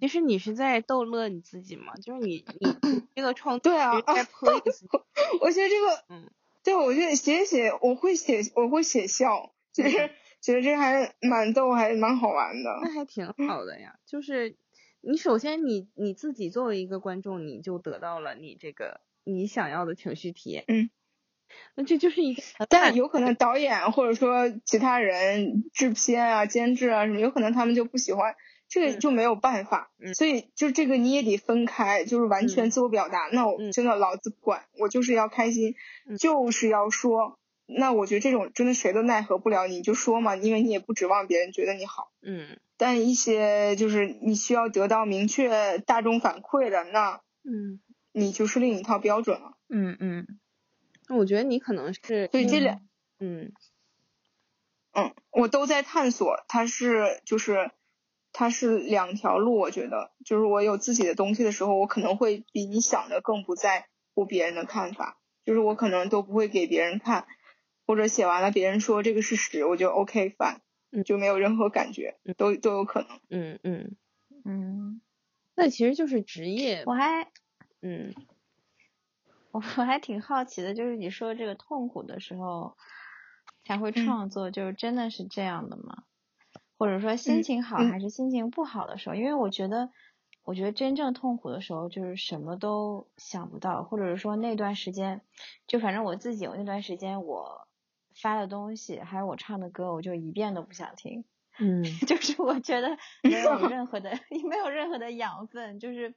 其实你是在逗乐你自己嘛？就是你你 这个创对啊，在 please。我觉得这个，嗯，对，我觉得写写我会写我会写笑，其实觉得这还蛮逗，还蛮好玩的。那还挺好的呀，就是你首先你你自己作为一个观众，你就得到了你这个你想要的情绪体验。嗯。那这就是一个，但有可能导演或者说其他人制片啊、监制啊什么，有可能他们就不喜欢。这个就没有办法，所以就这个你也得分开，就是完全自我表达。那我真的老子不管，我就是要开心，就是要说。那我觉得这种真的谁都奈何不了，你就说嘛，因为你也不指望别人觉得你好。嗯。但一些就是你需要得到明确大众反馈的，那嗯，你就是另一套标准了。嗯嗯。那我觉得你可能是对这两，嗯嗯，我都在探索，它是就是。它是两条路，我觉得，就是我有自己的东西的时候，我可能会比你想的更不在乎别人的看法，就是我可能都不会给别人看，或者写完了别人说这个是屎，我就 OK 反，就没有任何感觉，都都有可能。嗯嗯。嗯，那其实就是职业。我还，嗯，我我还挺好奇的，就是你说这个痛苦的时候才会创作，就是真的是这样的吗？或者说心情好还是心情不好的时候，因为我觉得，我觉得真正痛苦的时候，就是什么都想不到，或者是说那段时间，就反正我自己，我那段时间我发的东西，还有我唱的歌，我就一遍都不想听。嗯，就是我觉得 没有任何的，没有任何的养分，就是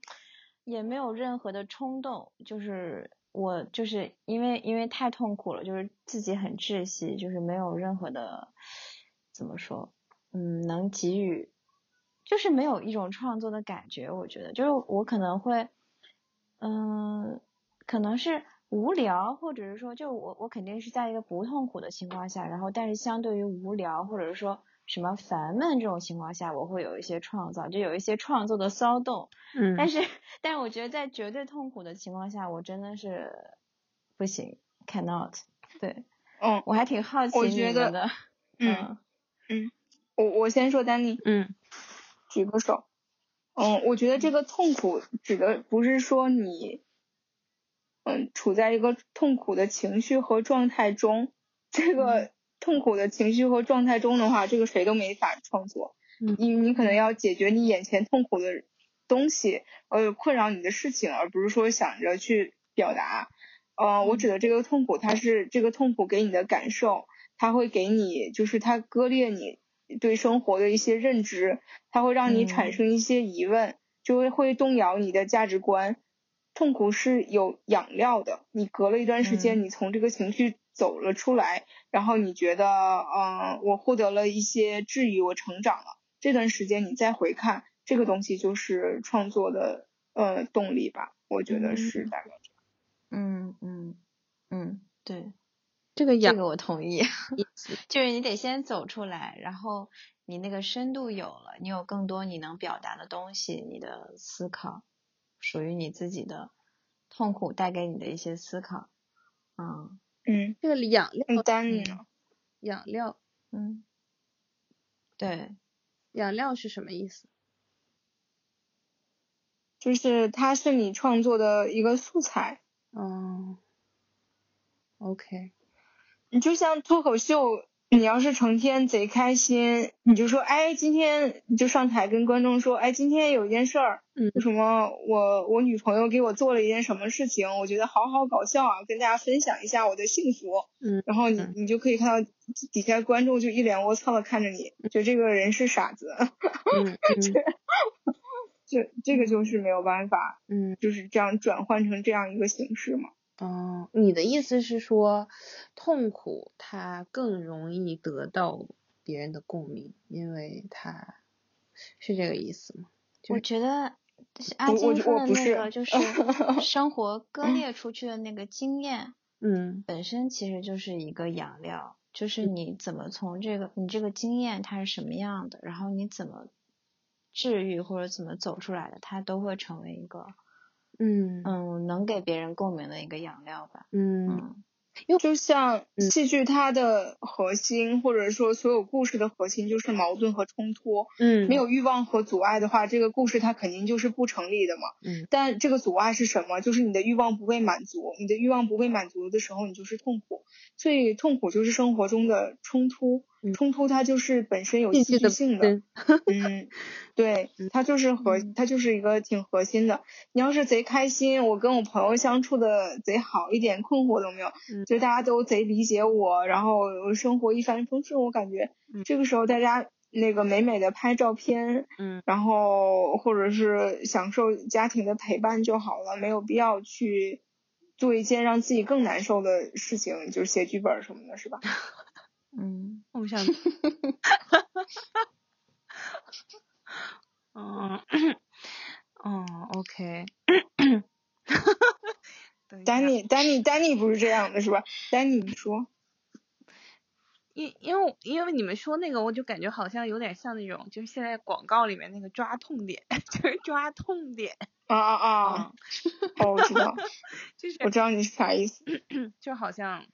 也没有任何的冲动，就是我就是因为因为太痛苦了，就是自己很窒息，就是没有任何的怎么说，嗯，能给予。就是没有一种创作的感觉，我觉得就是我可能会，嗯，可能是无聊，或者是说，就我我肯定是在一个不痛苦的情况下，然后但是相对于无聊或者是说什么烦闷这种情况下，我会有一些创造，就有一些创作的骚动。嗯。但是，但是我觉得在绝对痛苦的情况下，我真的是不行，cannot。对。嗯。我还挺好奇你们的。嗯。嗯。我我先说丹尼。嗯。举个手，嗯，我觉得这个痛苦指的不是说你，嗯，处在一个痛苦的情绪和状态中，这个痛苦的情绪和状态中的话，这个谁都没法创作，你你可能要解决你眼前痛苦的东西，呃，困扰你的事情，而不是说想着去表达，呃，我指的这个痛苦，它是这个痛苦给你的感受，它会给你，就是它割裂你。对生活的一些认知，它会让你产生一些疑问，就会会动摇你的价值观。痛苦是有养料的，你隔了一段时间，你从这个情绪走了出来，然后你觉得，嗯，我获得了一些治愈，我成长了。这段时间你再回看这个东西，就是创作的呃动力吧，我觉得是大概这样。嗯嗯嗯，对。这个养这个我同意，就是你得先走出来，然后你那个深度有了，你有更多你能表达的东西，你的思考，属于你自己的痛苦带给你的一些思考，嗯嗯，这个养料，养料，嗯，对，养料是什么意思？就是它是你创作的一个素材，嗯，OK。你就像脱口秀，你要是成天贼开心，你就说，哎，今天你就上台跟观众说，哎，今天有一件事儿，嗯，什么，我我女朋友给我做了一件什么事情，我觉得好好搞笑啊，跟大家分享一下我的幸福，嗯，然后你你就可以看到底下观众就一脸卧槽的看着你，觉得这个人是傻子，嗯，这这个就是没有办法，嗯，就是这样转换成这样一个形式嘛。哦，你的意思是说，痛苦它更容易得到别人的共鸣，因为它是这个意思吗？我觉得阿金说的那个就 是生活割裂出去的那个经验，嗯，本身其实就是一个养料，就是你怎么从这个你这个经验它是什么样的，然后你怎么治愈或者怎么走出来的，它都会成为一个。嗯嗯，能给别人共鸣的一个养料吧。嗯，因为就像戏剧，它的核心或者说所有故事的核心就是矛盾和冲突。嗯，没有欲望和阻碍的话，这个故事它肯定就是不成立的嘛。嗯，但这个阻碍是什么？就是你的欲望不被满足，你的欲望不被满足的时候，你就是痛苦。所以痛苦就是生活中的冲突。冲突它就是本身有戏剧性的，嗯，对，它就是。核，它就是一个挺核心的。你要是贼开心，我跟我朋友相处的贼好，一点困惑都没有，就大家都贼理解我，然后生活一帆风顺，我感觉这个时候大家那个美美的拍照片，嗯，然后或者是享受家庭的陪伴就好了，没有必要去做一件让自己更难受的事情，就是写剧本什么的，是吧？嗯，我想，嗯，哦，OK，丹尼，丹尼，丹尼不是这样的，是吧？丹尼，你说，因因为因为你们说那个，我就感觉好像有点像那种，就是现在广告里面那个抓痛点，就是抓痛点。啊啊啊！哦，我知道，就是我知道你是啥意思，就好像。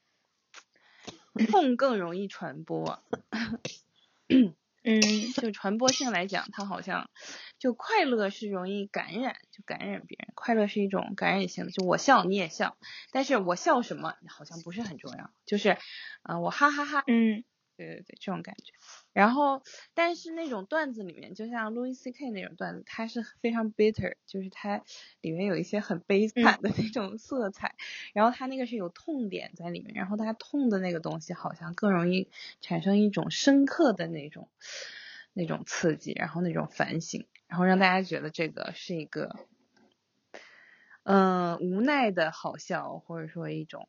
痛更容易传播，嗯，就传播性来讲，它好像就快乐是容易感染，就感染别人。快乐是一种感染性的，就我笑你也笑，但是我笑什么好像不是很重要，就是，嗯，我哈哈哈，嗯，对对对，这种感觉。然后，但是那种段子里面，就像 Louis C.K. 那种段子，它是非常 bitter，就是它里面有一些很悲惨的那种色彩。然后它那个是有痛点在里面，然后它痛的那个东西好像更容易产生一种深刻的那种那种刺激，然后那种反省，然后让大家觉得这个是一个嗯无奈的好笑，或者说一种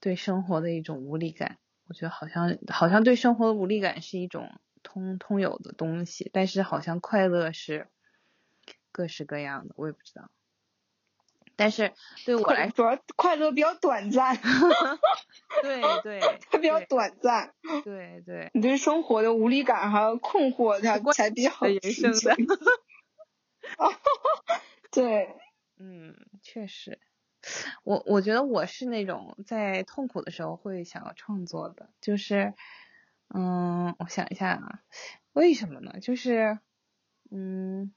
对生活的一种无力感。我觉得好像好像对生活的无力感是一种通通有的东西，但是好像快乐是各式各样的，我也不知道。但是对我来说，快乐比较短暂。对对，它比较短暂。对 对，你对生活的无力感还有困惑，它才比较持久。对，嗯，确实。我我觉得我是那种在痛苦的时候会想要创作的，就是，嗯，我想一下啊，为什么呢？就是，嗯，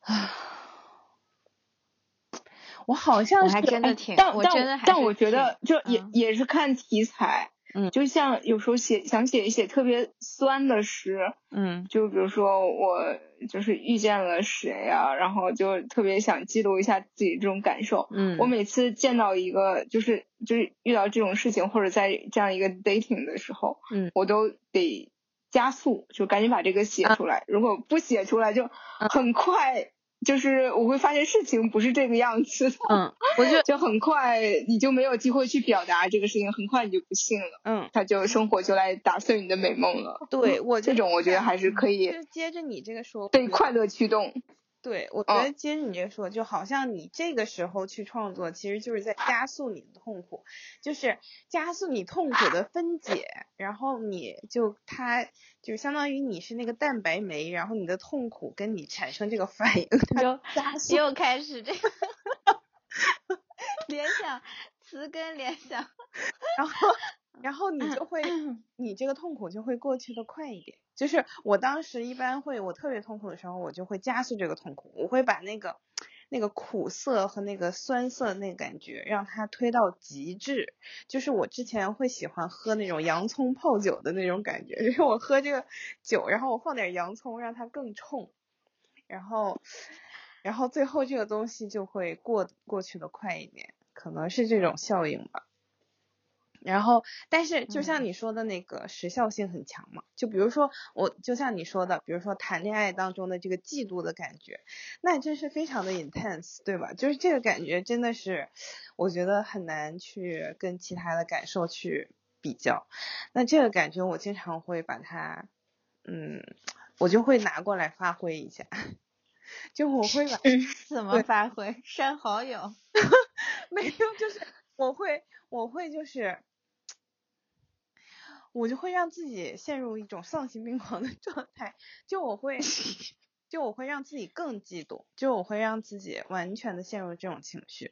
啊，我好像是，还真的挺，但但但我觉得就也也是看题材。嗯，就像有时候写想写一写特别酸的诗，嗯，就比如说我就是遇见了谁呀，然后就特别想记录一下自己这种感受，嗯，我每次见到一个就是就是遇到这种事情或者在这样一个 dating 的时候，嗯，我都得加速，就赶紧把这个写出来，如果不写出来就很快。就是我会发现事情不是这个样子的，嗯，我就就很快你就没有机会去表达这个事情，很快你就不信了，嗯，他就生活就来打碎你的美梦了。对我这种我觉得还是可以，就接着你这个说，被快乐驱动。对，我觉得接着你这说，就好像你这个时候去创作，其实就是在加速你的痛苦，就是加速你痛苦的分解，然后你就它就相当于你是那个蛋白酶，然后你的痛苦跟你产生这个反应，它又加速又开始这个 联想词根联想，然后然后你就会你这个痛苦就会过去的快一点。就是我当时一般会，我特别痛苦的时候，我就会加速这个痛苦，我会把那个那个苦涩和那个酸涩那个感觉让它推到极致。就是我之前会喜欢喝那种洋葱泡酒的那种感觉，就是我喝这个酒，然后我放点洋葱让它更冲，然后然后最后这个东西就会过过去的快一点，可能是这种效应吧。然后，但是就像你说的那个时效性很强嘛，就比如说我，就像你说的，比如说谈恋爱当中的这个嫉妒的感觉，那真是非常的 intense，对吧？就是这个感觉真的是，我觉得很难去跟其他的感受去比较。那这个感觉我经常会把它，嗯，我就会拿过来发挥一下，就我会把怎么发挥？删好友？没有，就是我会，我会就是。我就会让自己陷入一种丧心病狂的 状态，就我会，就我会让自己更嫉妒，就我会让自己完全的陷入这种情绪，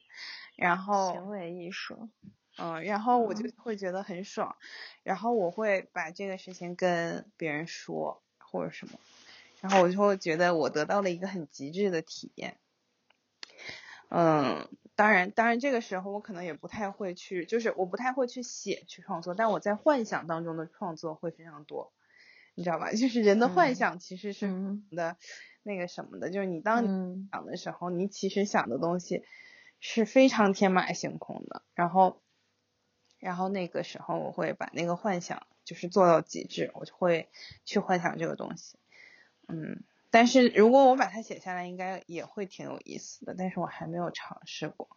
然后行为艺术，嗯，然后我就会觉得很爽，然后我会把这个事情跟别人说或者什么，然后我就会觉得我得到了一个很极致的体验，嗯。当然，当然，这个时候我可能也不太会去，就是我不太会去写去创作，但我在幻想当中的创作会非常多，你知道吧？就是人的幻想其实是的，那个什么的，就是你当你想的时候，你其实想的东西是非常天马行空的。然后，然后那个时候我会把那个幻想就是做到极致，我就会去幻想这个东西，嗯。但是如果我把它写下来，应该也会挺有意思的。但是我还没有尝试过。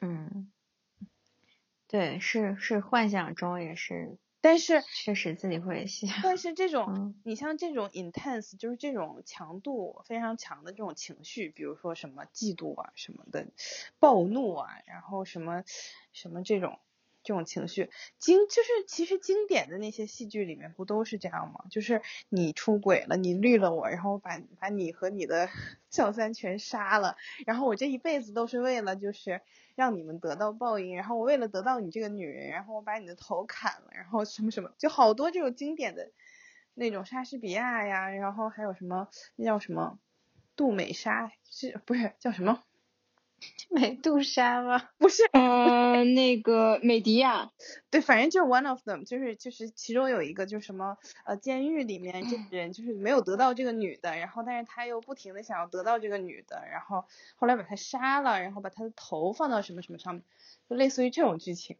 嗯，对，是是幻想中也是，但是确实自己会写。但是这 种，你像这种 intense，就是这种强度非常强的这种情绪，比如说什么嫉妒啊什么的，暴怒啊，然后什么什么这种。这种情绪经就是其实经典的那些戏剧里面不都是这样吗？就是你出轨了，你绿了我，然后把把你和你的 小三全杀了，然后我这一辈子都是为了就是让你们得到报应，然后我为了得到你这个女人，然后我把你的头砍了，然后什么什么，就好多这种经典的那种莎士比亚呀，然后还有什么那叫什么杜美莎是不是叫什么？美杜莎吗？不是，呃，那个美迪亚，对，反正就是 one of them，就是就是其中有一个就是什么呃，监狱里面这个人就是没有得到这个女的，然后但是他又不停的想要得到这个女的，然后后来把他杀了，然后把他的头放到什么什么上面，就类似于这种剧情。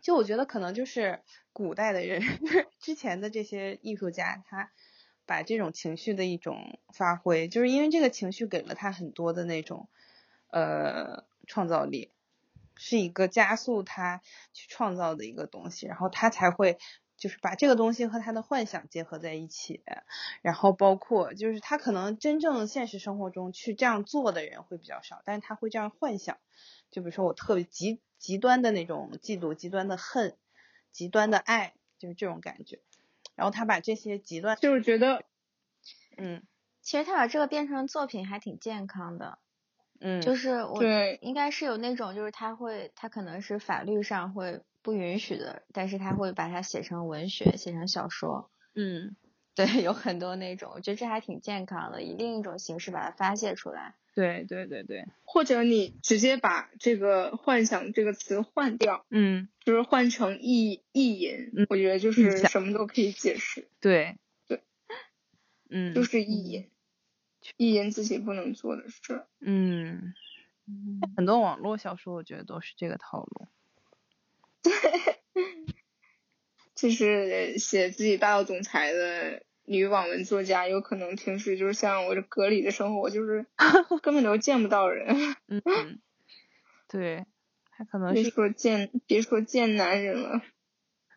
就我觉得可能就是古代的人，之前的这些艺术家，他把这种情绪的一种发挥，就是因为这个情绪给了他很多的那种。呃，创造力是一个加速他去创造的一个东西，然后他才会就是把这个东西和他的幻想结合在一起，然后包括就是他可能真正现实生活中去这样做的人会比较少，但是他会这样幻想，就比如说我特别极极端的那种嫉妒、极端的恨、极端的爱，就是这种感觉，然后他把这些极端，就是觉得，嗯，其实他把这个变成作品还挺健康的。嗯，就是我应该是有那种，就是他会，他可能是法律上会不允许的，但是他会把它写成文学，写成小说。嗯，对，有很多那种，我觉得这还挺健康的，以另一种形式把它发泄出来。对对对对，或者你直接把这个幻想这个词换掉，嗯，就是换成意意淫，我觉得就是什么都可以解释。对对，嗯，就是意淫。意淫自己不能做的事，嗯，很多网络小说我觉得都是这个套路，对，就是写自己霸道总裁的女网文作家，有可能平时就是像我这隔离的生活，就是 根本都见不到人，嗯，对，他可能别说见，别说见男人了，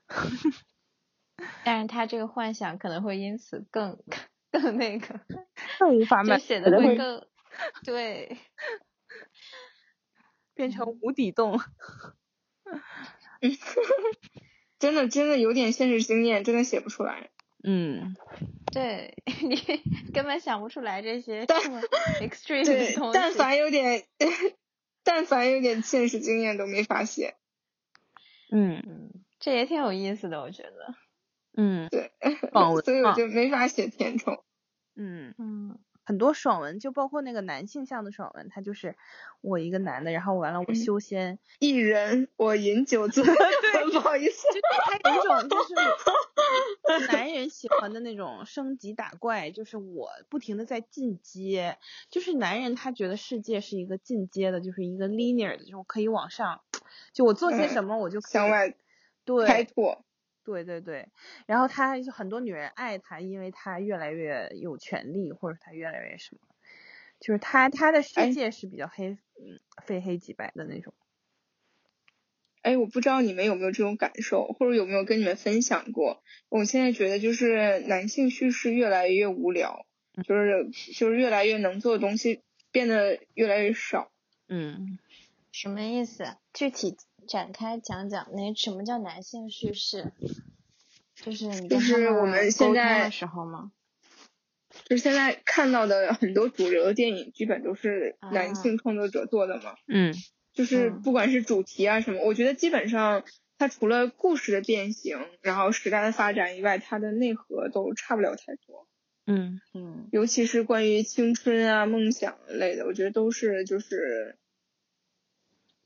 但是他这个幻想可能会因此更。更那个，更无法满，写的会更对，变成无底洞。真的真的有点现实经验，真的写不出来。嗯，对你根本想不出来这些但 extreme 的东西。但凡有点，但凡有点现实经验都没法写。嗯，这也挺有意思的，我觉得。嗯，对，爽文，所以我就没法写甜宠。嗯嗯，很多爽文，就包括那个男性向的爽文，他就是我一个男的，然后完了我修仙一人，我饮酒醉。对，不好意思，就他有一种就是男人喜欢的那种升级打怪，就是我不停的在进阶，就是男人他觉得世界是一个进阶的，就是一个 linear 的，就是可以往上，就我做些什么我就向外对开拓。对对对，然后他就很多女人爱他，因为他越来越有权利，或者他越来越什么，就是他他的世界是比较黑，嗯，非黑即白的那种。哎，我不知道你们有没有这种感受，或者有没有跟你们分享过？我现在觉得就是男性叙事越来越无聊，就是就是越来越能做的东西变得越来越少。嗯，什么意思？具体？展开讲讲，那什么叫男性叙事？就是你就是我们现在的时候吗？就是现在看到的很多主流的电影，基本都是男性创作者做的嘛。嗯。就是不管是主题啊什么，我觉得基本上它除了故事的变形，然后时代的发展以外，它的内核都差不了太多。嗯嗯。尤其是关于青春啊、梦想类的，我觉得都是就是。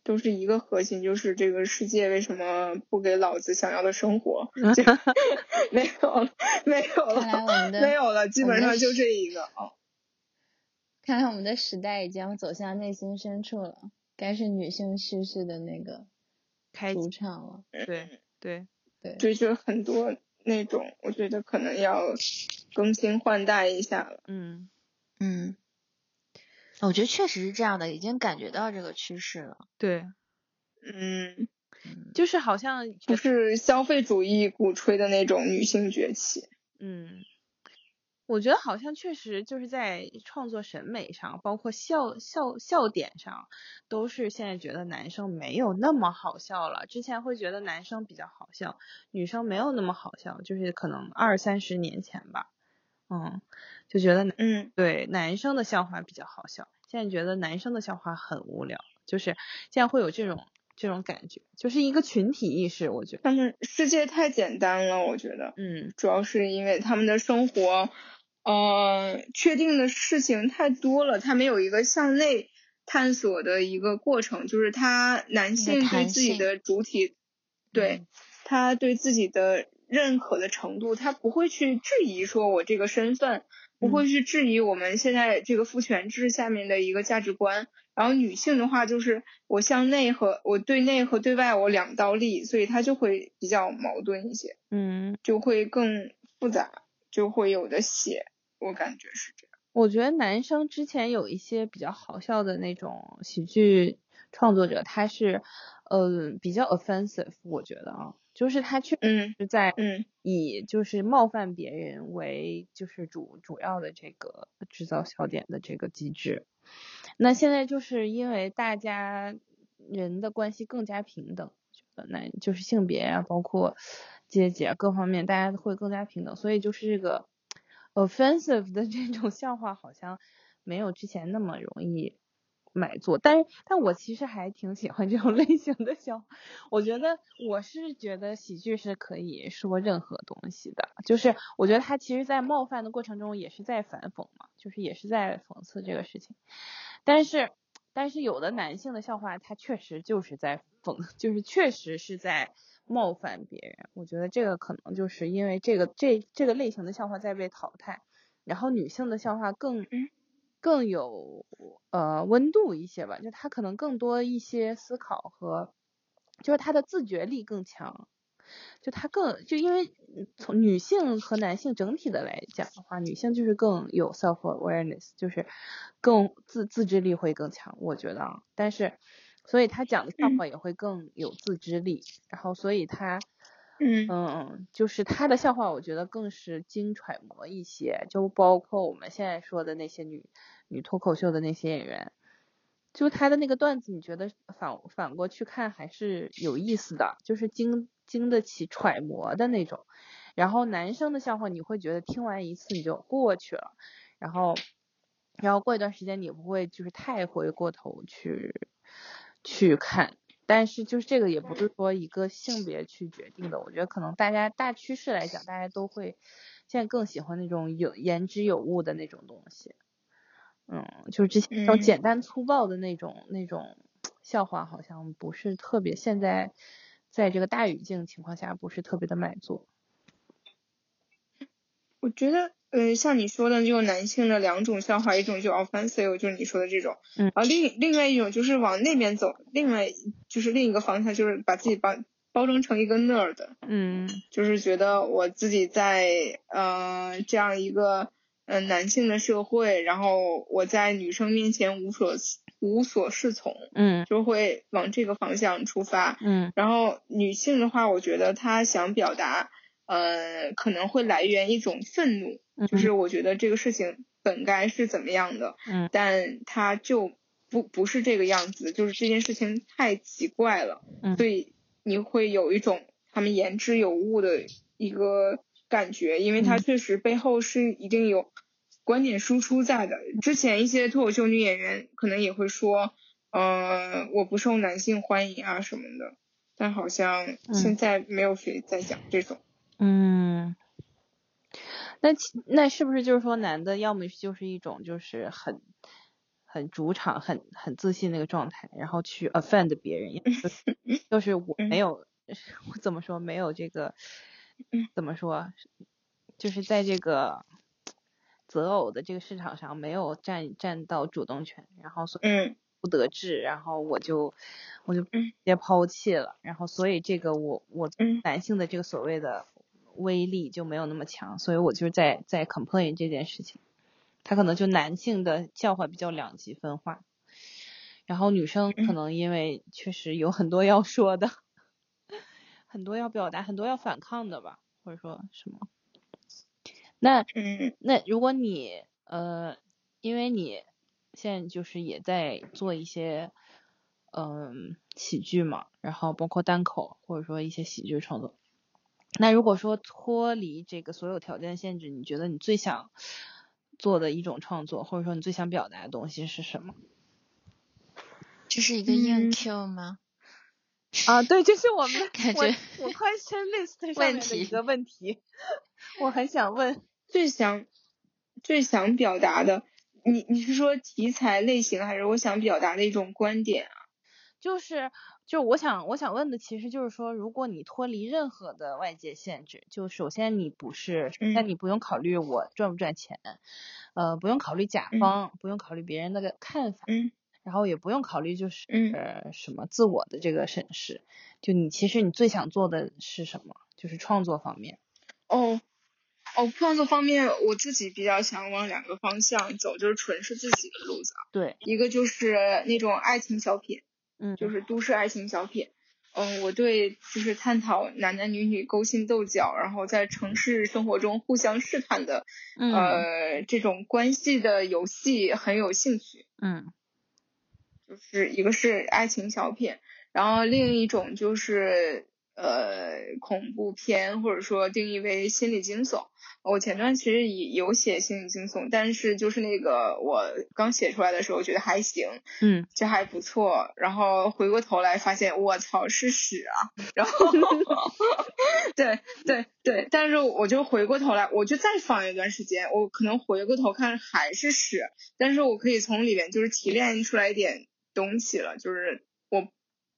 都是一个核心，就是这个世界为什么不给老子想要的生活？没有了，没有了，没有了，基本上就这一个哦。看来我们的时代已经走向内心深处了，该是女性叙事的那个主场了。对对对，这就很多那种，我觉得可能要更新换代一下了。嗯嗯。我觉得确实是这样的，已经感觉到这个趋势了。对，嗯，就是好像不是消费主义鼓吹的那种女性崛起。嗯，我觉得好像确实就是在创作审美上，包括笑笑笑点上，都是现在觉得男生没有那么好笑了。之前会觉得男生比较好笑，女生没有那么好笑，就是可能二三十年前吧。嗯，就觉得嗯，对，男生的笑话比较好笑。现在觉得男生的笑话很无聊，就是现在会有这种这种感觉，就是一个群体意识。我觉得他们世界太简单了，我觉得，嗯，主要是因为他们的生活，呃，确定的事情太多了，他没有一个向内探索的一个过程，就是他男性对自己的主体，对他对自己的认可的程度，他不会去质疑说我这个身份，不会去质疑我们现在这个父权制下面的一个价值观。然后女性的话，就是我向内和我对内和对外我两刀立，所以他就会比较矛盾一些，嗯，就会更复杂，就会有的写，我感觉是这样。我觉得男生之前有一些比较好笑的那种喜剧创作者，他是呃比较 offensive，我觉得啊，就是他确实是在以就是冒犯别人为就是主主要的这个制造笑点的这个机制。那现在就是因为大家人的关系更加平等，那就是性别啊，包括阶级啊各方面，大家会更加平等，所以就是这个。offensive 的这种笑话好像没有之前那么容易买座，但是但我其实还挺喜欢这种类型的笑。我觉得我是觉得喜剧是可以说任何东西的，就是我觉得他其实在冒犯的过程中也是在反讽嘛，就是也是在讽刺这个事情。但是但是有的男性的笑话，他确实就是在讽，就是确实是在。冒犯别人，我觉得这个可能就是因为这个这这个类型的笑话在被淘汰，然后女性的笑话更更有呃温度一些吧，就他可能更多一些思考和就是他的自觉力更强，就他更就因为从女性和男性整体的来讲的话，女性就是更有 self awareness，就是更自自制力会更强，我觉得啊，但是。所以他讲的笑话也会更有自制力，然后所以他，嗯嗯，就是他的笑话，我觉得更是精揣摩一些，就包括我们现在说的那些女女脱口秀的那些演员，就他的那个段子，你觉得反反过去看还是有意思的，就是经经得起揣摩的那种。然后男生的笑话，你会觉得听完一次你就过去了，然后然后过一段时间你不会就是太回过头去。去看，但是就是这个也不是说一个性别去决定的，我觉得可能大家大趋势来讲，大家都会现在更喜欢那种有言之有物的那种东西，嗯，就是之前那种简单粗暴的那种那种笑话，好像不是特别，现在在这个大语境情况下不是特别的满足。我觉得。呃，像你说的，就男性的两种笑话，一种就 offensive，就是你说的这种，嗯，然后另另外一种就是往那边走，另外就是另一个方向，就是把自己包包装成一个 nerd，嗯，就是觉得我自己在呃这样一个嗯男性的社会，然后我在女生面前无所无所适从，嗯，就会往这个方向出发，嗯，然后女性的话，我觉得她想表达。呃，可能会来源一种愤怒，就是我觉得这个事情本该是怎么样的，嗯，但他就不不是这个样子，就是这件事情太奇怪了，嗯，所以你会有一种他们言之有物的一个感觉，因为他确实背后是一定有观点输出在的。之前一些脱口秀女演员可能也会说，呃，我不受男性欢迎啊什么的，但好像现在没有谁在讲这种。嗯，那那是不是就是说，男的要么就是一种就是很很主场、很很自信那个状态，然后去 offend 别人，就是我没有 我怎么说，没有这个怎么说，就是在这个择偶的这个市场上没有占占到主动权，然后所以不得志，然后我就我就直接抛弃了，然后所以这个我我男性的这个所谓的。威力就没有那么强，所以我就是在在 complain 这件事情，他可能就男性的笑话比较两极分化，然后女生可能因为确实有很多要说的，很多要表达，很多要反抗的吧，或者说什么？那那如果你呃，因为你现在就是也在做一些嗯喜剧嘛，然后包括单口或者说一些喜剧创作。那如果说脱离这个所有条件限制，你觉得你最想做的一种创作，或者说你最想表达的东西是什么？这是一个硬 Q 吗？啊，对，这是我们 感觉我 question list 上面的一个问题，我很想问，最想最想表达的，你你是说题材类型，还是我想表达的一种观点啊？就是，就我想我想问的，其实就是说，如果你脱离任何的外界限制，就首先你不是，那你不用考虑我赚不赚钱，呃，不用考虑甲方，不用考虑别人的看法，嗯，然后也不用考虑就是呃什么自我的这个审视，就你其实你最想做的是什么？就是创作方面。哦。哦，创作方面，我自己比较想往两个方向走，就是纯是自己的路子。对，一个就是那种爱情小品，嗯，就是都市爱情小品。嗯，我对就是探讨男男女女勾心斗角，然后在城市生活中互相试探的，呃，这种关系的游戏很有兴趣。嗯，就是一个是爱情小品，然后另一种就是。呃，恐怖片或者说定义为心理惊悚，我前段其实也有写心理惊悚，但是就是那个我刚写出来的时候觉得还行，嗯，这还不错，然后回过头来发现我操是屎啊，然后，对对对，但是我就回过头来，我就再放一段时间，我可能回过头看还是屎，但是我可以从里面就是提炼出来一点东西了，就是我。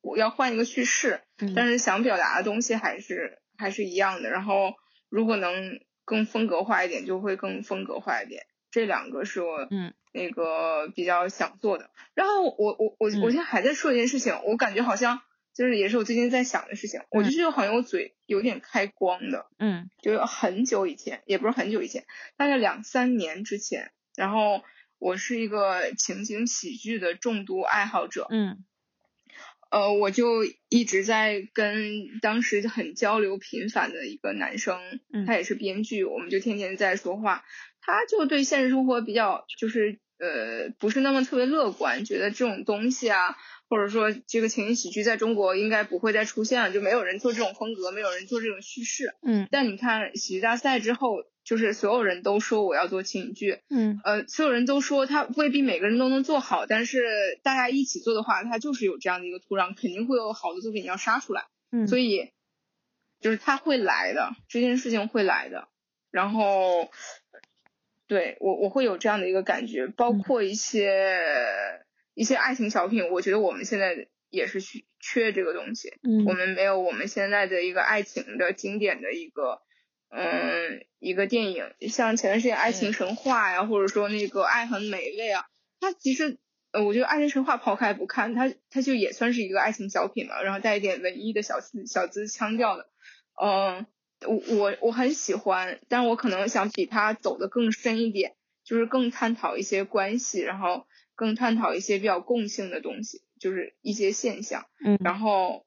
我要换一个叙事，但是想表达的东西还是还是一样的。然后如果能更风格化一点，就会更风格化一点。这两个是我嗯那个比较想做的。然后我我我我现在还在说一件事情，我感觉好像就是也是我最近在想的事情。我就觉得好像我嘴有点开光的，嗯，就很久以前，也不是很久以前，大概两三年之前。然后我是一个情景喜剧的重度爱好者，嗯。呃，我就一直在跟当时很交流频繁的一个男生，他也是编剧，我们就天天在说话。他就对现实生活比较，就是呃，不是那么特别乐观，觉得这种东西啊，或者说这个情景喜剧在中国应该不会再出现了，就没有人做这种风格，没有人做这种叙事。嗯。但你看喜剧大赛之后。就是所有人都说我要做情景剧，嗯，呃，所有人都说他未必每个人都能做好，但是大家一起做的话，他就是有这样的一个土壤，肯定会有好的作品要杀出来，嗯，所以就是他会来的，这件事情会来的，然后对我我会有这样的一个感觉，包括一些一些爱情小品，我觉得我们现在也是缺缺这个东西，嗯，我们没有我们现在的一个爱情的经典的一个。嗯，一个电影，像前段时间《爱情神话》呀，或者说那个《爱很美味》啊，它其实，呃，我觉得《爱情神话》抛开不看，它它就也算是一个爱情小品嘛，然后带一点文艺的小资小资腔调的。嗯，我我我很喜欢，但我可能想比它走得更深一点，就是更探讨一些关系，然后更探讨一些比较共性的东西，就是一些现象。嗯，然后。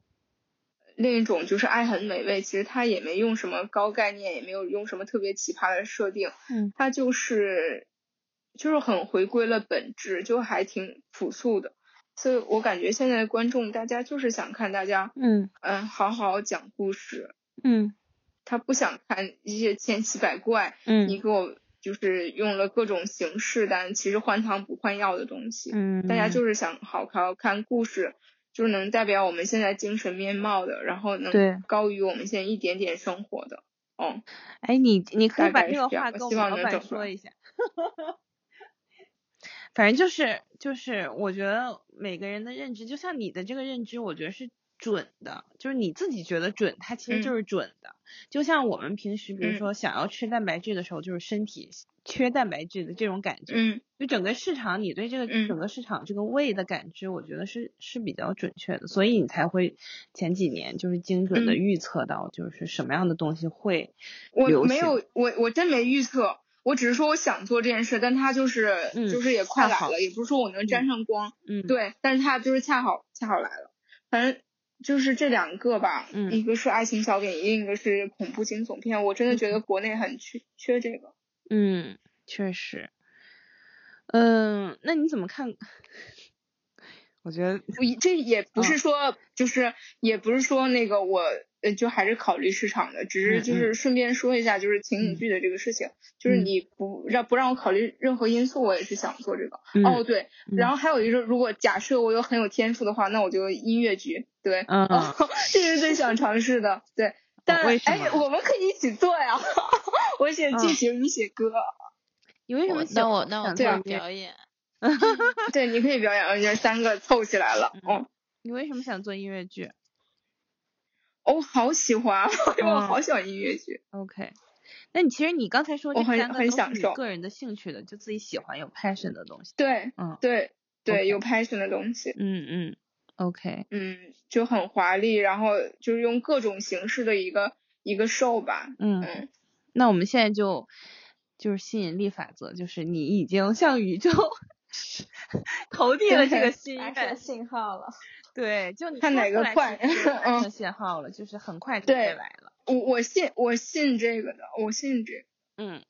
另一种就是爱很美味，其实它也没用什么高概念，也没有用什么特别奇葩的设定，嗯，它就是就是很回归了本质，就还挺朴素的。所以我感觉现在的观众大家就是想看大家，嗯嗯，好好讲故事，嗯，他不想看一些千奇百怪，嗯，你给我就是用了各种形式，但其实换汤不换药的东西，嗯，大家就是想好好看故事。就是能代表我们现在精神面貌的，然后能高于我们现在一点点生活的，哦，哎，你你可以把这个话跟我们老板说一下。反正就是就是，我觉得每个人的认知，就像你的这个认知，我觉得是准的，就是你自己觉得准，它其实就是准的。就像我们平时，比如说想要吃蛋白质的时候，就是身体。缺蛋白质的这种感觉，嗯，就整个市场，你对这个整个市场这个胃的感知，我觉得是是比较准确的，所以你才会前几年就是精准的预测到就是什么样的东西会我没有，我我真没预测，我只是说我想做这件事，但它就是就是也快来了，也不是说我能沾上光，嗯，对，但是它就是恰好恰好来了，反正就是这两个吧，嗯，一个是爱情小品，另一个是恐怖惊悚片，我真的觉得国内很缺缺这个。嗯，确实，嗯，那你怎么看？我觉得不，这也不是说，就是也不是说那个我，呃，就还是考虑市场的，只是就是顺便说一下，就是情景剧的这个事情，就是你不让不让我考虑任何因素，我也是想做这个。哦，对，然后还有一个，如果假设我有很有天赋的话，那我就音乐剧，对，嗯，这是最想尝试的，对。但哎，我们可以一起做呀！我写剧情，你写歌。你为什么那我那我做表演？对，你可以表演，我觉得三个凑起来了。嗯，你为什么想做音乐剧？我好喜欢，我好喜欢音乐剧。OK，那你其实你刚才说这三个都是你个人的兴趣的，就自己喜欢有 passion 的东西。对，嗯，对对，有 passion 的东西。嗯嗯，OK，嗯，就很华丽，然后就是用各种形式的一个一个 show 吧。嗯，那我们现在就就是吸引力法则，就是你已经向宇宙 投递了这个心愿信号了。对，就你看哪个快，嗯，信号了，就是很快就会来了。我我信我信这个的，我信这，嗯，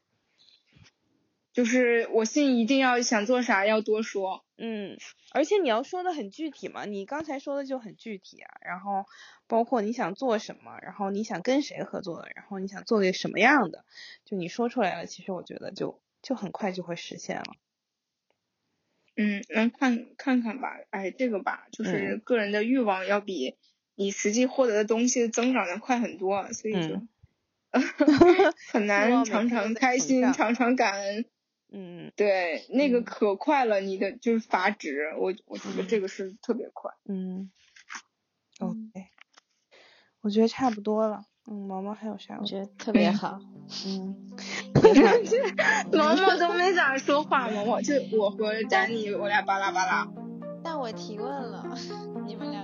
就是我信一定要想做啥要多说，嗯，而且你要说的很具体嘛，你刚才说的就很具体啊，然后包括你想做什么，然后你想跟谁合作，然后你想做个什么样的，就你说出来了，其实我觉得就就很快就会实现了。嗯，能看看看吧，哎，这个吧，就是个人的欲望要比你实际获得的东西增长的快很多，所以就 很难常常开心，常常感恩。嗯，对，那个可快了，你的就是阀值，我我觉得这个是特别快。嗯，OK，我觉得差不多了。嗯，毛毛还有啥？我觉得特别好。嗯 毛毛都没咋说话，毛毛就我和丹尼，我俩巴拉巴拉。但我提问了，你们两个。